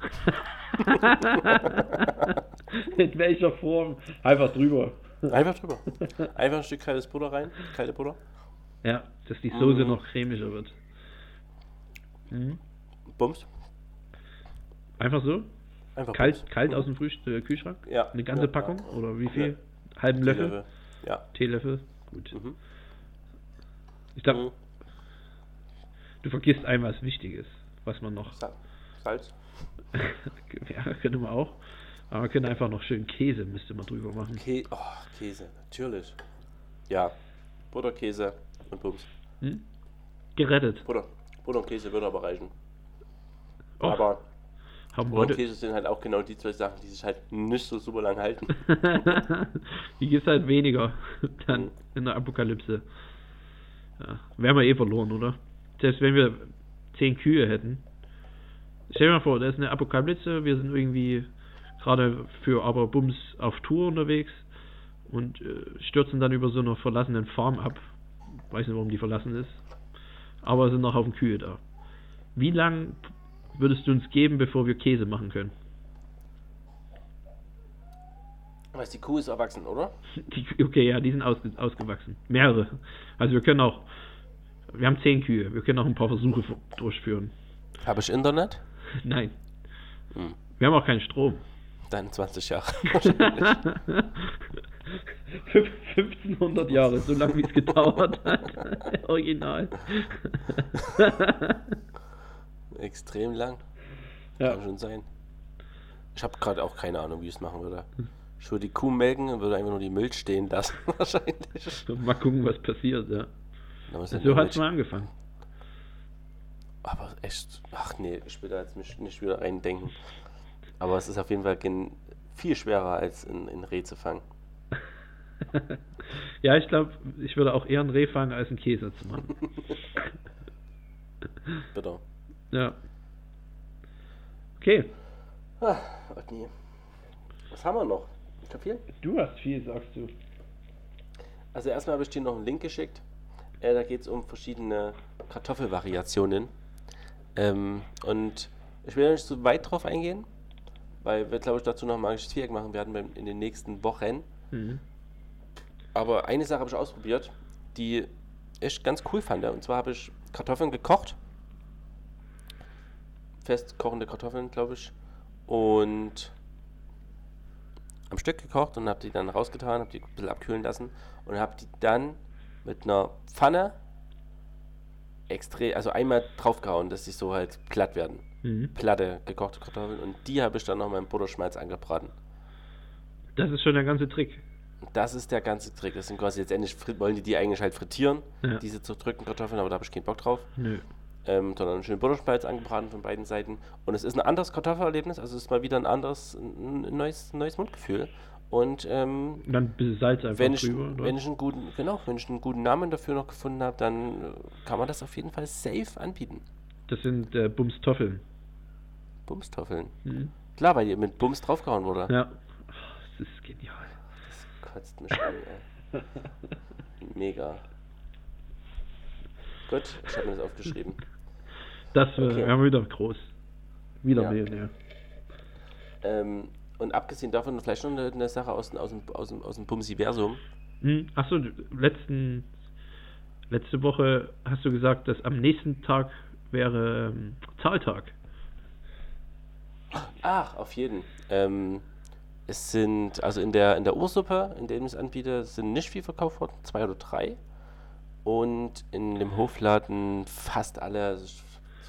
In welcher Form? Einfach drüber. Einfach drüber. Einfach ein Stück kaltes Butter rein. Kalte Butter. Ja, dass die Soße Mhm. noch cremiger wird. Mhm. Bums. Einfach so? Einfach Kalt, Bums. kalt Mhm. aus dem Frühst äh, Kühlschrank? Ja. Eine ganze ja, Packung? Ja. Oder wie viel? Halben Löffel? Teelöffel. Ja. Teelöffel? Gut. Mhm. Ich glaube, Mhm. du vergisst ein was Wichtiges, was man noch. Sa- Salz. ja, könnte man auch. Aber man könnte einfach noch schön Käse, müsste man drüber machen. Kä oh, Käse, natürlich. Ja. Butter, Käse und Bums. Hm? Gerettet. Butter. Butter und Käse würde aber reichen. Och, aber haben und heute. Käse sind halt auch genau die zwei Sachen, die sich halt nicht so super lang halten. Die gibt halt weniger dann Mhm. in der Apokalypse. Ja, wären wir eh verloren, oder? Selbst wenn wir zehn Kühe hätten. Stell dir mal vor, da ist eine Apokalypse, wir sind irgendwie gerade für aber Bums auf Tour unterwegs und äh, stürzen dann über so einer verlassenen Farm ab. Weiß nicht, warum die verlassen ist. Aber es sind noch Haufen Kühe da. Wie lang würdest du uns geben, bevor wir Käse machen können? Was, die Kuh ist erwachsen, oder? Die, okay, ja, die sind ausge, ausgewachsen. Mehrere. Also wir können auch, wir haben zehn Kühe, wir können auch ein paar Versuche durchführen. Habe ich Internet? Nein. Hm. Wir haben auch keinen Strom. Dann 20 Jahre. 1500 Jahre, so lange wie es gedauert hat. Original. Extrem lang. Ja. Kann schon sein. Ich habe gerade auch keine Ahnung, wie ich es machen würde. Ich würde die Kuh melken und würde einfach nur die Milch stehen lassen, wahrscheinlich. Mal gucken, was passiert, ja. Da muss So hat es mal angefangen. Aber echt, ach nee, ich will da jetzt mich nicht wieder reindenken. Aber es ist auf jeden Fall viel schwerer, als in, in Reh zu fangen. ja, ich glaube, ich würde auch eher einen Reh fangen, als einen Käse zu machen. Bitte. Ja. Okay, Ah, Otni. Was haben wir noch? Ich hab viel. du hast viel, sagst du. Also erstmal habe ich dir noch einen Link geschickt. Äh, da geht es um verschiedene Kartoffelvariationen. Ähm, und ich will nicht so weit drauf eingehen, weil wir, glaube ich, dazu noch ein magisches Viereck machen werden beim- in den nächsten Wochen. Mhm. Aber eine Sache habe ich ausprobiert, die ich ganz cool fand. Und zwar habe ich Kartoffeln gekocht. Fest kochende Kartoffeln, glaube ich. Und am Stück gekocht und habe die dann rausgetan, habe die ein bisschen abkühlen lassen und habe die dann mit einer Pfanne extrem, also einmal draufgehauen, dass sie so halt glatt werden. Mhm. Platte gekochte Kartoffeln und die habe ich dann noch im Butterschmalz angebraten. Das ist schon der ganze Trick. Das ist der ganze Trick. Das sind quasi letztendlich frit- wollen die die eigentlich halt frittieren, Ja. diese zerdrückten Kartoffeln, aber da habe ich keinen Bock drauf. Nö. Ähm, sondern schön Butterspalz angebraten von beiden Seiten. Und es ist ein anderes Kartoffelerlebnis, also es ist mal wieder ein anderes, ein neues, neues Mundgefühl. Und ähm, dann ein bisschen Salz einfach wenn, ich, drüber. oder? wenn ich einen guten, genau, wenn ich einen guten Namen dafür noch gefunden habe, dann äh, kann man das auf jeden Fall safe anbieten. Das sind äh, Bumstoffeln. Bumstoffeln. Mhm. Klar, weil die mit Bums draufgehauen wurde. Ja. Das ist genial. Das kotzt mich an, ey. Mega. Gut, ich habe mir das aufgeschrieben. Das äh, Okay. haben wieder groß. Wieder Ja. Millionär. Ähm, und abgesehen davon vielleicht noch eine, eine Sache aus, dem- aus aus aus dem Bumsiversum. Hm, achso, letzten, letzte Woche hast du gesagt, dass am nächsten Tag wäre ähm, Zahltag. Ach, auf jeden. Ähm, es sind, also in der, in der Ursuppe, in dem ich es anbiete, sind nicht viel verkauft worden, zwei oder drei. Und in dem Hofladen fast alle, also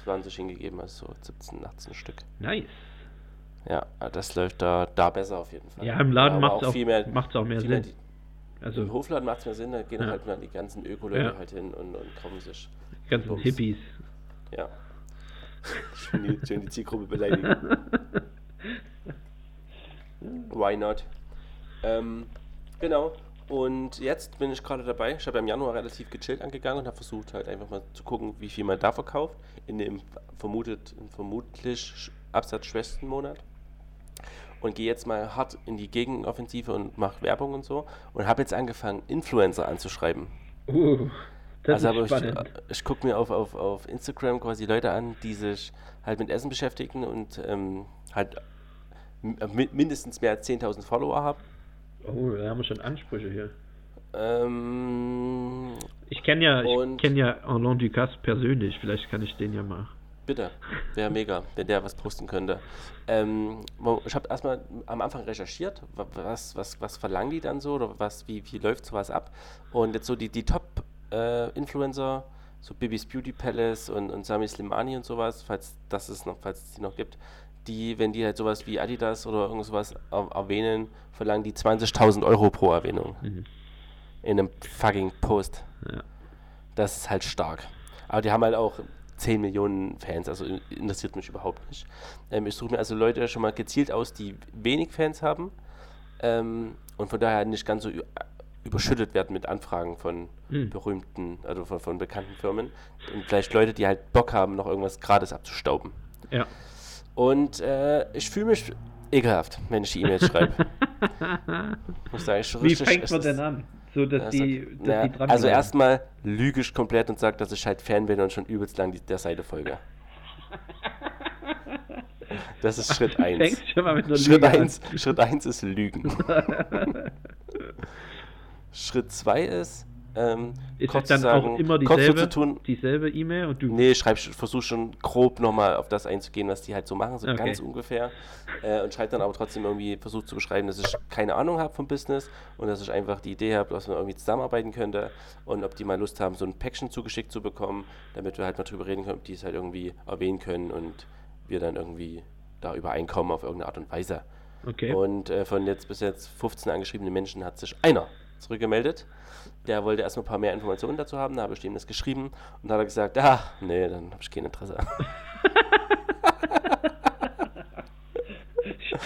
20 hingegeben, also so 17, 18 Stück. Nice. Ja, das läuft da, da besser auf jeden Fall. Ja, im Laden Aber macht's auch- viel mehr, macht's auch mehr Sinn. Die, Also Im Hofladen macht es mehr Sinn, da gehen Ja. halt mal die ganzen Öko-Leute Ja. halt hin und, und kaufen sich. die ganzen Bums. Hippies. Ja. schön, die, schön die Zielgruppe beleidigen. Why not? Ähm, genau. Und jetzt bin ich gerade dabei. Ich habe im Januar relativ gechillt angegangen und habe versucht, halt einfach mal zu gucken, wie viel man da verkauft. In dem vermutet, vermutlich sch- absatzschwächsten Monat. Und gehe jetzt mal hart in die Gegenoffensive und mache Werbung und so. Und habe jetzt angefangen, Influencer anzuschreiben. Uh, das also ist aber ich, spannend. ich gucke mir auf, auf, auf Instagram quasi Leute an, die sich halt mit Essen beschäftigen und ähm, halt mi- mindestens mehr als 10.000 Follower haben. Oh, da haben wir schon Ansprüche hier. Ähm, Ich kenne ja, ich kenn ja Alain Ducasse persönlich. Vielleicht kann ich den ja mal. bitte, wäre mega, wenn der was posten könnte. Ähm, ich habe erstmal am Anfang recherchiert, wa- was, was, was verlangen die dann so oder was, wie, wie läuft sowas ab. Und jetzt so die, die Top-Influencer, so Bibis Beauty Palace und, und Sami Slimani und sowas, falls das es noch, falls es die noch gibt, die, wenn die halt sowas wie Adidas oder irgend sowas er erwähnen, verlangen die 20.000 Euro pro Erwähnung. Mhm. In einem fucking Post. Ja. Das ist halt stark. Aber die haben halt auch 10 Millionen Fans, also in- interessiert mich überhaupt nicht. Ähm, ich suche mir also Leute schon mal gezielt aus, die wenig Fans haben ähm, und von daher nicht ganz so überschüttet werden mit Anfragen von Hm. berühmten, also von, von bekannten Firmen. Und vielleicht Leute, die halt Bock haben, noch irgendwas gratis abzustauben. Ja. Und äh, ich fühle mich ekelhaft, wenn ich die E-Mails schreibe. Muss sagen, ich Wie fängt man denn an? So, dass ja, die, dass na, die dran also bleiben. erstmal lüge ich komplett und sage, dass ich halt Fan bin und schon übelst lang die, der Seite folge. Das ist Schritt Du 1. fängst schon mal mit einer Schritt Lüge an. 1 Schritt eins ist Lügen. Schritt 2 ist, ähm, Ist es kurz dann sagen, auch immer dieselbe, tun, dieselbe E-Mail und du Nee, schreib, versuch schon grob nochmal auf das einzugehen, was die halt so machen, so Okay. ganz ungefähr. Äh, und schreib dann aber trotzdem irgendwie, versucht zu beschreiben, dass ich keine Ahnung habe vom Business und dass ich einfach die Idee habe, dass man irgendwie zusammenarbeiten könnte und ob die mal Lust haben, so ein Päckchen zugeschickt zu bekommen, damit wir halt mal drüber reden können, ob die es halt irgendwie erwähnen können und wir dann irgendwie da übereinkommen auf irgendeine Art und Weise. Okay. Und äh, von jetzt bis jetzt 15 angeschriebenen Menschen hat sich einer zurückgemeldet. Der wollte erstmal ein paar mehr Informationen dazu haben, da habe ich dem das geschrieben und da hat er gesagt, ah, nee, dann habe ich kein Interesse.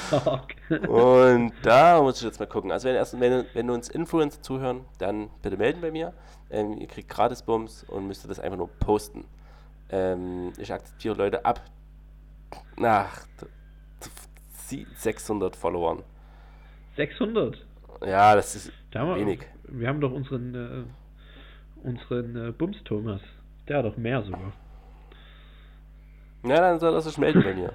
Stark. Und da muss ich jetzt mal gucken. Also wenn, erst, wenn, wenn uns Influencer zuhören, dann bitte melden bei mir. Ähm, ihr kriegt gratis Bums und müsst ihr das einfach nur posten. Ähm, ich akzeptiere Leute ab nach 600 Followern. 600. Ja, das ist Da wenig. Wir haben doch unseren, äh, unseren äh, Bums Thomas. Der hat doch mehr sogar. Ja, dann soll er sich melden bei mir.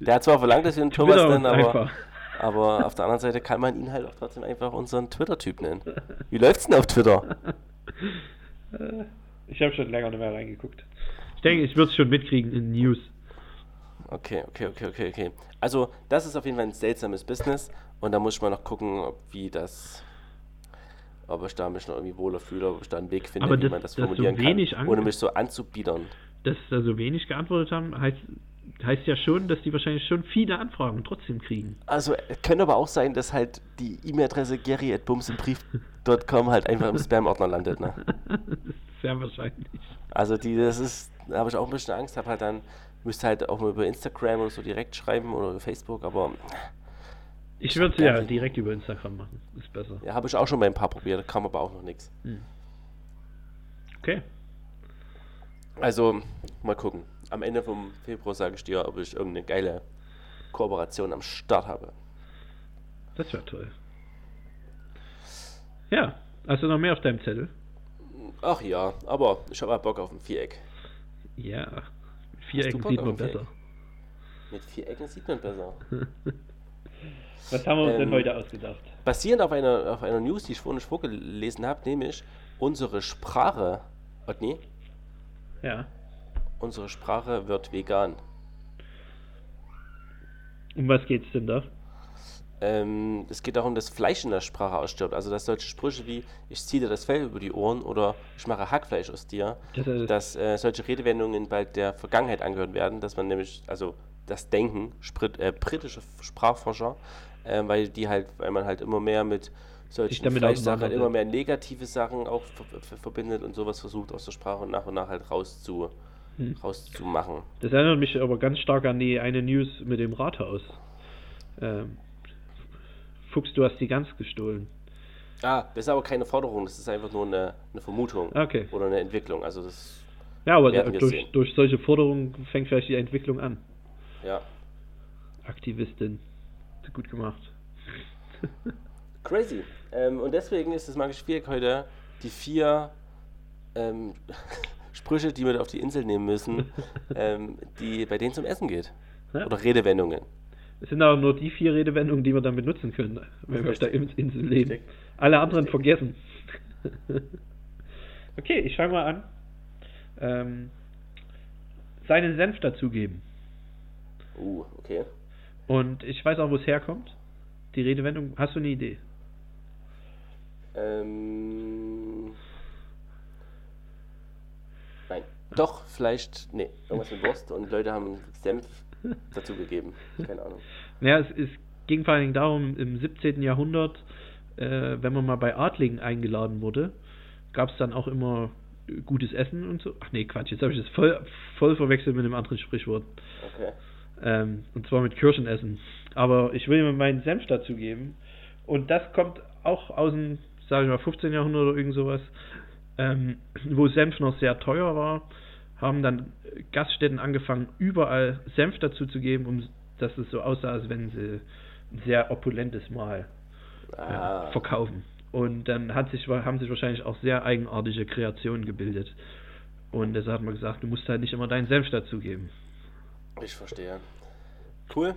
Der hat zwar verlangt, dass wir einen Thomas nennen, aber, einfach. aber auf der anderen Seite kann man ihn halt auch trotzdem einfach unseren Twitter-Typ nennen. Wie läuft's denn auf Twitter? Ich habe schon länger nicht mehr reingeguckt. Ich denke, ich würde es schon mitkriegen in News. Okay, okay, okay, okay, okay. Also, das ist auf jeden Fall ein seltsames Business und da muss ich mal noch gucken, ob wie das, ob ich da mich noch irgendwie wohler fühle, ob ich da einen Weg finde, Aber wie das- man das so formulieren wenig kann, ohne mich so anzubiedern. Dass da so wenig geantwortet haben, heißt, heißt ja schon, dass die wahrscheinlich schon viele Anfragen trotzdem kriegen. Also, es könnte aber auch sein, dass halt die E-Mail-Adresse gary.bumsimbrief.com halt einfach im Spam-Ordner landet, ne? sehr wahrscheinlich. Also, die, das ist, da habe ich auch ein bisschen Angst, habe halt dann, müsste halt auch mal über Instagram oder so direkt schreiben oder über Facebook, aber Ich würde es Ja, direkt über Instagram machen. Ist besser. ja, habe ich auch schon bei ein paar probiert, da kam aber auch noch nichts. Okay. Also, mal gucken. Am Ende vom Februar sage ich dir, ob ich irgendeine geile Kooperation am Start habe. Das wäre toll. Ja, hast du noch mehr auf deinem Zettel? Ach ja, aber ich habe Bock auf ein Viereck. Ja. Mit Vierecken sieht man ein Viereck? besser. Mit Vierecken sieht man besser. Was haben wir uns denn Ähm, heute ausgedacht? Basierend auf einer, auf einer News, die ich vorhin vorgelesen habe, nämlich unsere Sprache, Otni, Ja. unsere Sprache wird vegan. Um was geht's denn da? Ähm, es geht darum, dass Fleisch in der Sprache ausstirbt. Also, dass solche Sprüche wie ich ziehe dir das Fell über die Ohren oder ich mache Hackfleisch aus dir, Das, äh, dass äh, solche Redewendungen bald der Vergangenheit angehört werden, dass man nämlich, also das Denken, Sprit, äh, britische Sprachforscher, äh, weil die halt, weil man halt immer mehr mit solchen Fleischsachen auseinandersetzt. immer mehr negative Sachen auch ver ver verbindet und sowas versucht aus der Sprache nach und nach halt rauszu, Hm. rauszumachen. Das erinnert mich aber ganz stark an die eine News mit dem Rathaus. Ähm, Fuchs, du hast die Gans gestohlen. Ah, das ist aber keine Forderung, das ist einfach nur eine, eine Vermutung Okay. oder eine Entwicklung. Also das, Ja, aber durch, durch solche Forderungen fängt vielleicht die Entwicklung an. ja. Aktivistin. Gut gemacht. Crazy. Ähm, und deswegen ist das magische Viereck heute die vier ähm, Sprüche, die wir auf die Insel nehmen müssen, ähm, die bei denen zum Essen geht. Ja. Oder Redewendungen. Es sind aber nur die vier Redewendungen, die wir dann benutzen können, wenn wir auf der. Insel leben. Alle anderen vergessen. okay, ich fange mal an. Ähm, seinen Senf dazugeben. Uh, okay. Und ich weiß auch, wo es herkommt. Die Redewendung, hast du eine Idee? Ähm, nein. Doch, vielleicht, nee, irgendwas mit Wurst und Leute haben Senf dazugegeben. Keine Ahnung. Naja, es, es ging vor allen Dingen darum, im 17. Jahrhundert, äh, wenn man mal bei Adligen eingeladen wurde, gab es dann auch immer gutes Essen und so. Ach nee, Quatsch, jetzt habe ich das voll, voll verwechselt mit einem anderen Sprichwort. Okay. Ähm, und zwar mit Kirschenessen. Aber ich will mir meinen Senf dazugeben. Und das kommt auch aus dem, sage ich mal, 15. Jahrhundert oder irgend sowas, ähm, wo Senf noch sehr teuer war, haben dann Gaststätten angefangen, überall Senf dazu zu geben, um dass es so aussah, als wenn sie ein sehr opulentes Mahl äh, Ah, verkaufen. Und dann hat sich, haben sich wahrscheinlich auch sehr eigenartige Kreationen gebildet. Und deshalb hat man gesagt, du musst halt nicht immer deinen Senf dazugeben. Ich verstehe. Cool.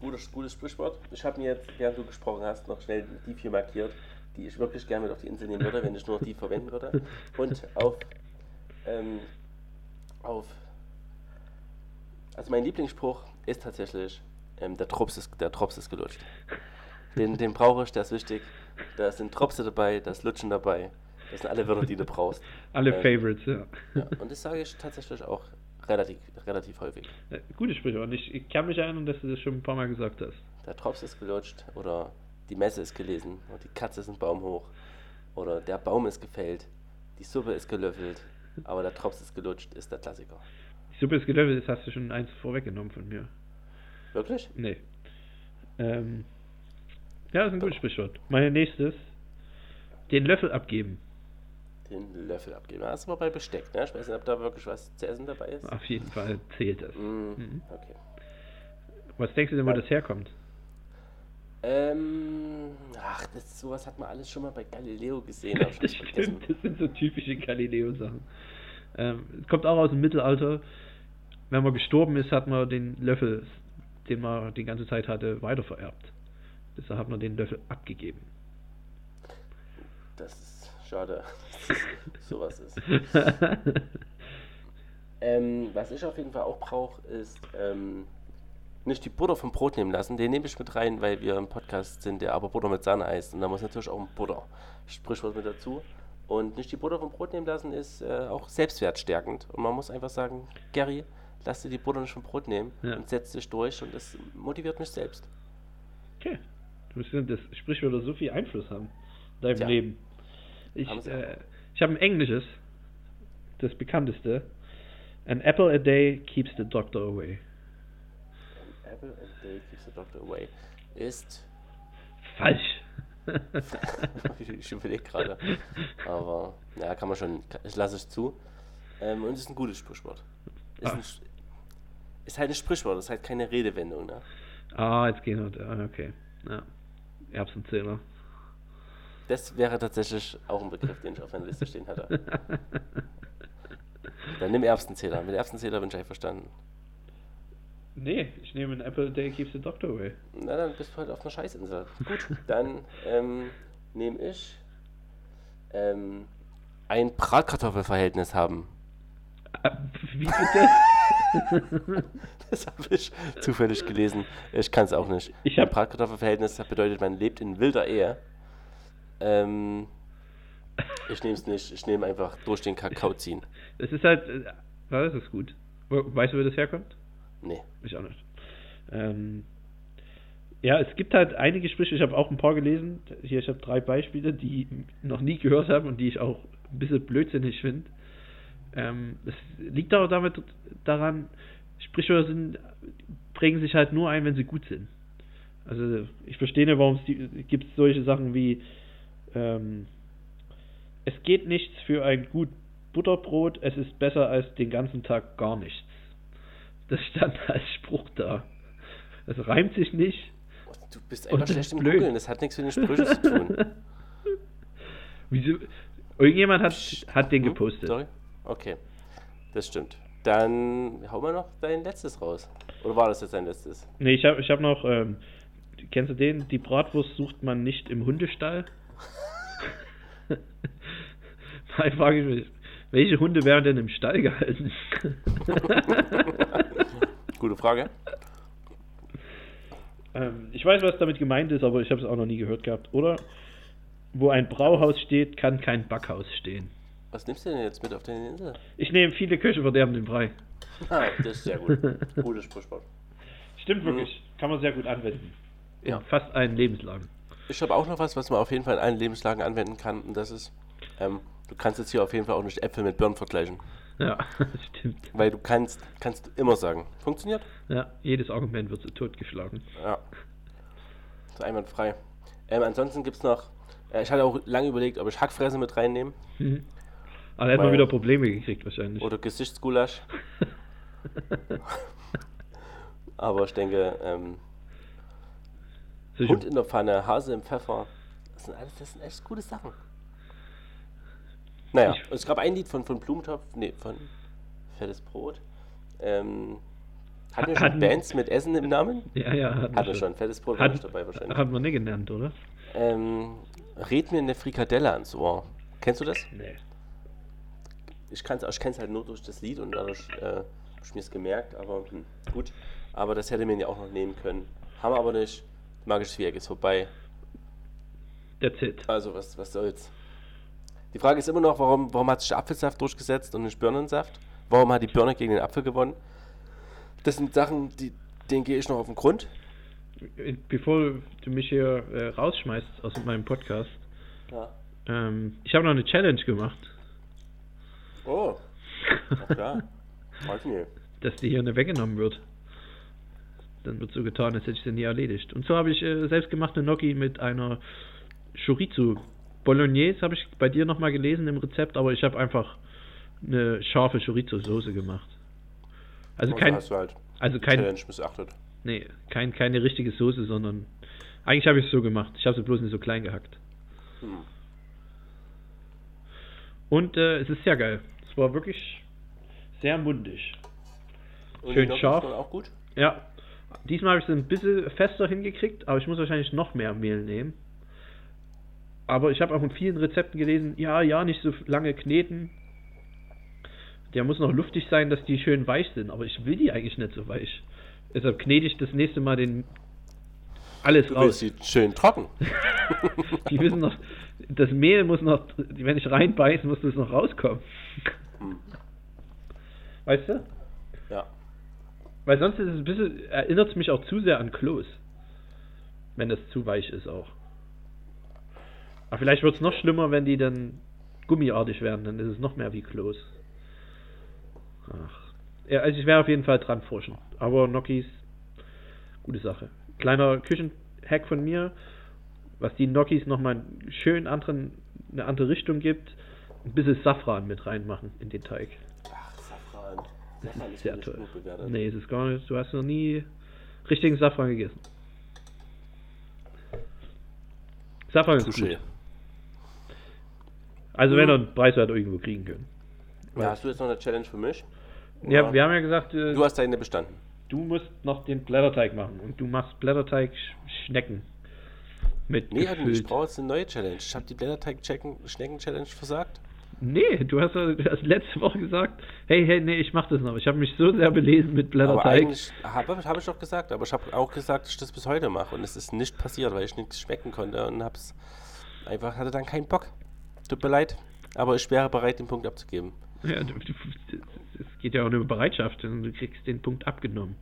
Gutes, gutes Sprichwort. Ich habe mir jetzt, während du gesprochen hast, noch schnell die vier markiert, die ich wirklich gerne mit auf die Insel nehmen würde, wenn ich nur noch die verwenden würde. Und auf, ähm, auf, also mein Lieblingsspruch ist tatsächlich, ähm, der, Drops ist, der ist gelutscht. Den, den brauche ich, der ist wichtig. Da sind Dropse dabei, da ist Lutschen dabei. Das sind alle Wörter, die du brauchst. Alle Ähm, Favorites, ja. Ja, und das sage ich tatsächlich auch relativ, relativ häufig. Äh, Gutes Sprichwort. Ich, ich kann mich erinnern, dass du das schon ein paar Mal gesagt hast. Der Drops ist gelutscht oder die Messe ist gelesen oder die Katze ist ein Baum hoch oder der Baum ist gefällt, die Suppe ist gelöffelt, aber der Drops ist gelutscht, ist der Klassiker. Die Suppe ist gelevelt, das hast du schon eins vorweggenommen von mir. Wirklich? Nee. Ähm, ja, das ist ein gutes Sprichwort. Mein nächstes. Den Löffel abgeben. Den Löffel abgeben. Das ist aber bei Besteck, ne? Ich weiß nicht, ob da wirklich was zu essen dabei ist. Auf jeden Fall zählt das. Mm, Mhm. okay. Was denkst du denn, wo Ja. das herkommt? Ähm, ach, das, sowas hat man alles schon mal bei Galileo gesehen. das stimmt, das sind so typische Galileo-Sachen. Ähm, es kommt auch aus dem Mittelalter. Wenn man gestorben ist, hat man den Löffel, den man die ganze Zeit hatte, weitervererbt. Deshalb hat man den Löffel abgegeben. Das ist schade, dass sowas ist. Ähm, was ich auf jeden Fall auch brauche, ist ähm, nicht die Butter vom Brot nehmen lassen. Den nehme ich mit rein, weil wir im Podcast sind, der aber Butter mit Sahne heißt. Und da muss natürlich auch ein Butter. Sprichwort mit dazu. Und nicht die Butter vom Brot nehmen lassen ist äh, auch selbstwertstärkend. Und man muss einfach sagen, Gary, lass dir die Butter nicht vom Brot nehmen Ja. und setz dich durch. Und das motiviert mich selbst. Okay. Du musst das Sprichwörter so viel Einfluss haben in deinem Tja. Leben. Ich, äh, ich habe ein englisches, das bekannteste. An apple a day keeps the doctor away. An apple a day keeps the doctor away. Ist Falsch. ich überlege gerade. Aber ja, kann man schon. Ich lasse es zu. Ähm, und es ist ein gutes Sprichwort. Ist, ein, Ah. Ist halt ein Sprichwort, ist halt keine Redewendung. Ne? ah, jetzt gehen wir. Okay. Ja. Erbsenzähler. Das wäre tatsächlich auch ein Begriff, den ich auf meiner Liste stehen hatte. Dann nimm Erbsenzähler. Mit Erbsenzähler bin ich einverstanden. nee, ich nehme an apple a day keeps the doctor away. Na, dann bist du halt auf einer Scheißinsel. Gut, dann ähm, nehme ich ähm, ein Bratkartoffelverhältnis haben. Ah, Wie bitte? Das habe ich zufällig gelesen. Ich kann es auch nicht. Ich Ein Bratkartoffelverhältnis bedeutet, man lebt in wilder Ehe. Ähm, ich nehme es nicht. Ich nehme einfach durch den Kakao ziehen. Das ist halt. äh, Das ist gut. Weißt du, wo das herkommt? Nee. Ich auch nicht. Ähm, ja, es gibt halt einige Sprüche, ich habe auch ein paar gelesen. Hier, ich habe drei Beispiele, die ich noch nie gehört habe und die ich auch ein bisschen blödsinnig finde. Ähm, es liegt aber damit daran, Sprichwörter sind, prägen sich halt nur ein, wenn sie gut sind. Also ich verstehe nicht, warum es gibt solche Sachen wie ähm, es geht nichts für ein gut Butterbrot, es ist besser als den ganzen Tag gar nichts. Das stand als Spruch da. Das reimt sich nicht. Du bist einfach das schlecht im blöd. Googeln. Das hat nichts mit den Sprüchen zu tun. Wieso? Irgendjemand hat, Psst. hat den Hm? gepostet. Sorry? Okay. Das stimmt. Dann hau mal noch dein letztes raus. Oder war das jetzt dein letztes? Nee, ich habe ich hab noch, ähm, kennst du den? Die Bratwurst sucht man nicht im Hundestall. Da frage ich mich, welche Hunde werden denn im Stall gehalten? Gute Frage. ähm, ich weiß, was damit gemeint ist, aber ich habe es auch noch nie gehört gehabt. Oder? Wo ein Brauhaus steht, kann kein Backhaus stehen. Was nimmst du denn jetzt mit auf deine Insel? Ich nehme viele Köche verderben den Brei. Ah, das ist sehr gut. Gutes Sprichwort. Stimmt Mhm. wirklich. Kann man sehr gut anwenden. Ja. fast allen Lebenslagen. Ich habe auch noch was, was man auf jeden Fall in allen Lebenslagen anwenden kann. Und das ist, ähm, du kannst jetzt hier auf jeden Fall auch nicht Äpfel mit Birnen vergleichen. Ja, stimmt. Weil du kannst, kannst du immer sagen. Funktioniert? Ja, jedes Argument wird totgeschlagen. Ja. So einwandfrei. Ähm, ansonsten gibt es noch, äh, ich hatte auch lange überlegt, ob ich Hackfresse mit reinnehme Mhm. Aber da hätte man Weil- wieder Probleme gekriegt wahrscheinlich. oder Gesichtsgulasch. Aber ich denke, ähm, Solche- Hund in der Pfanne, Hase im Pfeffer, das sind alles, das sind echt gute Sachen. Naja, Ich- es gab ein Lied von, von Blumentopf, nee, von Fettes Brot. Ähm, hatten wir Hatten- schon Bands mit Essen im Namen? Ja, ja, hatten Hatten wir schon. Fettes Brot war Hat, nicht dabei wahrscheinlich. haben wir nicht genannt, oder? Ähm, red mir eine Frikadelle ans Ohr. Kennst du das? Nee. Ich, kann's, ich kenn's halt nur durch das Lied und dadurch äh, hab ich mir es gemerkt, aber hm, gut. Aber das hätte man ja auch noch nehmen können. Haben wir aber nicht. Magisches Viereck ist vorbei. That's it. Also, was, was soll's. Die Frage ist immer noch, warum, warum hat sich der Apfelsaft durchgesetzt und nicht Birnensaft? Warum hat die Birne gegen den Apfel gewonnen? Das sind Sachen, die, denen gehe ich noch auf den Grund. Bevor du mich hier äh, rausschmeißt aus meinem Podcast, Ja. ähm, ich habe noch eine Challenge gemacht, Oh, na klar. Weiß nicht. dass die hier eine weggenommen wird. Dann wird so getan, als hätte ich sie nie erledigt. Und so habe ich äh, selbstgemachte Gnocchi mit einer Chorizo Bolognese, habe ich bei dir nochmal gelesen im Rezept, aber ich habe einfach eine scharfe Chorizo-Soße gemacht. Also Und kein, halt also kein, Challenge missachtet. nee, kein, keine richtige Soße, sondern eigentlich habe ich es so gemacht. Ich habe sie bloß nicht so klein gehackt. Hm. Und äh, es ist sehr geil. Es war wirklich sehr mundig. Und Schön scharf. auch gut. Ja, diesmal habe ich es ein bisschen fester hingekriegt, aber ich muss wahrscheinlich noch mehr Mehl nehmen. Aber ich habe auch in vielen Rezepten gelesen, ja, ja, nicht so lange kneten. Der muss noch luftig sein, dass die schön weich sind, aber ich will die eigentlich nicht so weich. Deshalb knete ich das nächste Mal den alles Du raus. willst sie schön trocken. Die müssen noch, das Mehl muss noch, wenn ich reinbeiße, muss das noch rauskommen. Hm. Weißt du? Ja. Weil sonst ist es ein bisschen, erinnert es mich auch zu sehr an Kloß. Wenn das zu weich ist auch. Aber vielleicht wird es noch schlimmer, wenn die dann gummiartig werden, dann ist es noch mehr wie Kloß. Ach. Ja, also ich werde auf jeden Fall dran forschen. Aber Gnocchis, gute Sache. Kleiner Küchenhack von mir, was die Gnocchis nochmal schön anderen, eine andere Richtung gibt, ein bisschen Safran mit reinmachen in den Teig. Safran ist Sehr toll. Nee, es ist gar nicht. Du hast noch nie richtigen Safran gegessen. Safran ist Touché. gut. Also wenn ihr einen preiswert irgendwo kriegen könnt. Ja, hast du jetzt noch eine Challenge für mich? Ja, Oder? wir haben ja gesagt, äh, Du hast deine bestanden. du musst noch den Blätterteig machen und du machst Blätterteig-Schnecken mit Nee, ich brauche jetzt eine neue Challenge. Ich habe die Blätterteig-Schnecken-Challenge versagt. Nee, du hast, ja- hast letzte Woche gesagt, hey, hey, nee, ich mach das noch. Ich habe mich so sehr belesen mit Blätterteig. habe hab ich doch gesagt, aber ich habe auch gesagt, dass ich das bis heute mache. Und es ist nicht passiert, weil ich nichts schmecken konnte und hab's einfach hatte dann keinen Bock. Tut mir leid, aber ich wäre bereit, den Punkt abzugeben. Ja, es geht ja auch nur um Bereitschaft und du kriegst den Punkt abgenommen.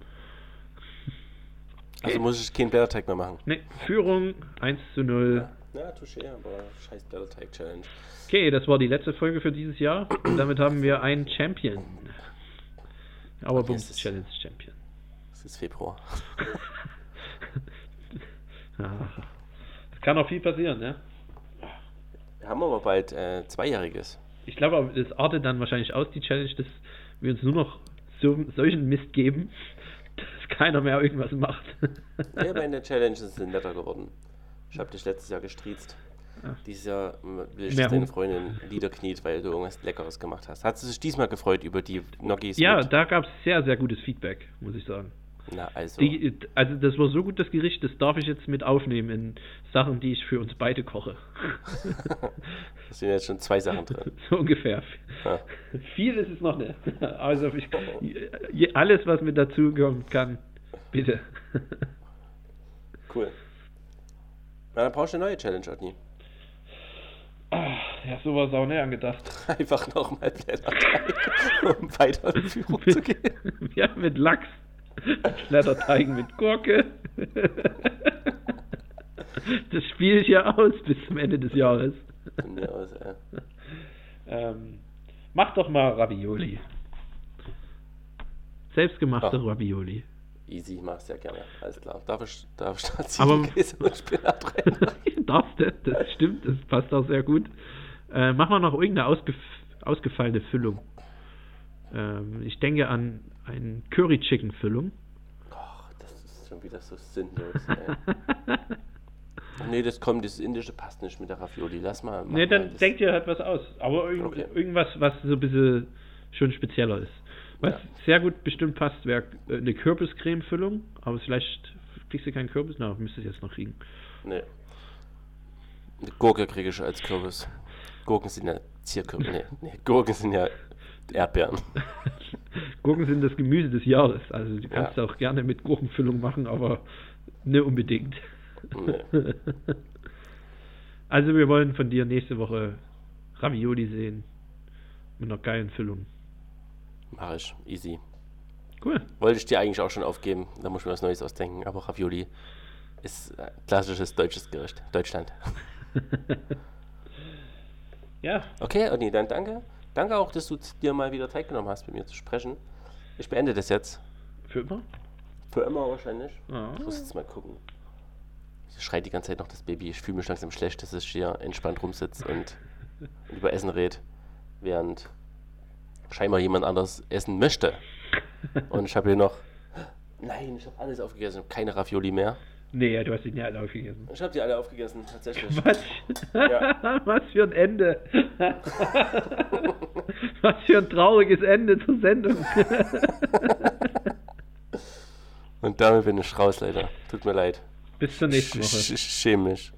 Also muss ich keinen Blätterteig mehr machen. Ne, Führung 1 zu 0. Ja, touché, aber scheiß Blätterteig-Challenge. Okay, das war die letzte Folge für dieses Jahr. Und damit haben wir einen Champion. Aber Okay, Bums es ist- Challenge Champion. Es ist Februar. Ah, Es kann auch viel passieren, ne? Wir haben aber bald äh, Zweijähriges. Ich glaube, aber das artet dann wahrscheinlich aus, die Challenge, dass wir uns nur noch so, solchen Mist geben, dass keiner mehr irgendwas macht. Ja, meine Challenges sind netter geworden. Ich habe dich letztes Jahr gestriezt. Ach. Dieses Jahr ähm, will ich, dass deine. Freundin Liederkniet, weil du irgendwas Leckeres gemacht hast. Hat sie sich diesmal gefreut über die Gnocchis ja, mit? da gab es sehr, sehr gutes Feedback, muss ich sagen. Na, also. Die, also das war so gut, das Gericht, das darf ich jetzt mit aufnehmen in Sachen, die ich für uns beide koche. da sind jetzt schon zwei Sachen drin. so ungefähr. Ja. Viel ist es noch nicht. Also ich, alles, was mit dazukommen kann, bitte. Cool. Na, dann brauchst du eine neue Challenge, Otni. Ah, ja, sowas auch nicht angedacht. Einfach nochmal Blätterteig, um weiter in Führung zu gehen. ja, mit Lachs. Blätterteig mit Gurke. das spiele ich ja aus bis zum Ende des Jahres. Von mir aus, äh. Ähm, mach doch mal Ravioli. Selbstgemachte Ah. Ravioli. Easy, mach's ja gerne. Alles klar. Darf ich, darf ich da Aber- Ziegenkäse und Spinat rein? Darfst du? Das stimmt, das passt auch sehr gut. Äh, mach mal noch irgendeine ausgef ausgefallene Füllung. Ähm, ich denke an eine Curry-Chicken-Füllung. Och, das ist schon wieder so sinnlos, ey. Nee, das kommt, das indische passt nicht mit der Ravioli. Lass mal. Ne, mal dann das. denk dir halt was aus. Aber irgend Okay. irgendwas, was so ein bisschen schon spezieller ist. Was ja. sehr gut bestimmt passt, wäre äh, eine Kürbiscreme-Füllung, aber vielleicht kriegst du keinen Kürbis, na, müsstest du jetzt noch kriegen. Nee. Eine Gurke kriege ich als Kürbis. Gurken sind ja Zierkürbis. Nee, nee, Gurken sind ja Erdbeeren. Gurken sind das Gemüse des Jahres. Also du kannst ja. auch gerne mit Gurkenfüllung machen, aber nicht unbedingt. Nee. also wir wollen von dir nächste Woche Ravioli sehen. Mit einer geilen Füllung. Mach ich. Easy. Cool. Wollte ich dir eigentlich auch schon aufgeben. Da muss ich mir was Neues ausdenken. Aber Ravioli ist klassisches deutsches Gericht. Deutschland. ja. Okay, Odni, dann danke. Danke auch, dass du dir mal wieder Zeit genommen hast, mit mir zu sprechen. Ich beende das jetzt. Für immer? Für immer wahrscheinlich. Ah. Ich muss jetzt mal gucken. Ich schreit die ganze Zeit noch das Baby. Ich fühle mich langsam schlecht, dass ich hier entspannt rumsitze und, und über Essen rede, während scheinbar jemand anders essen möchte. Und ich habe hier noch. Nein, ich habe alles aufgegessen. Ich habe keine Ravioli mehr. Nee, du hast die nicht alle aufgegessen. Ich habe die alle aufgegessen, tatsächlich. Was? Ja. Was für ein Ende. Was für ein trauriges Ende zur Sendung. Und damit bin ich raus, leider. Tut mir leid. Bis zur nächsten Woche. Ich schäme mich.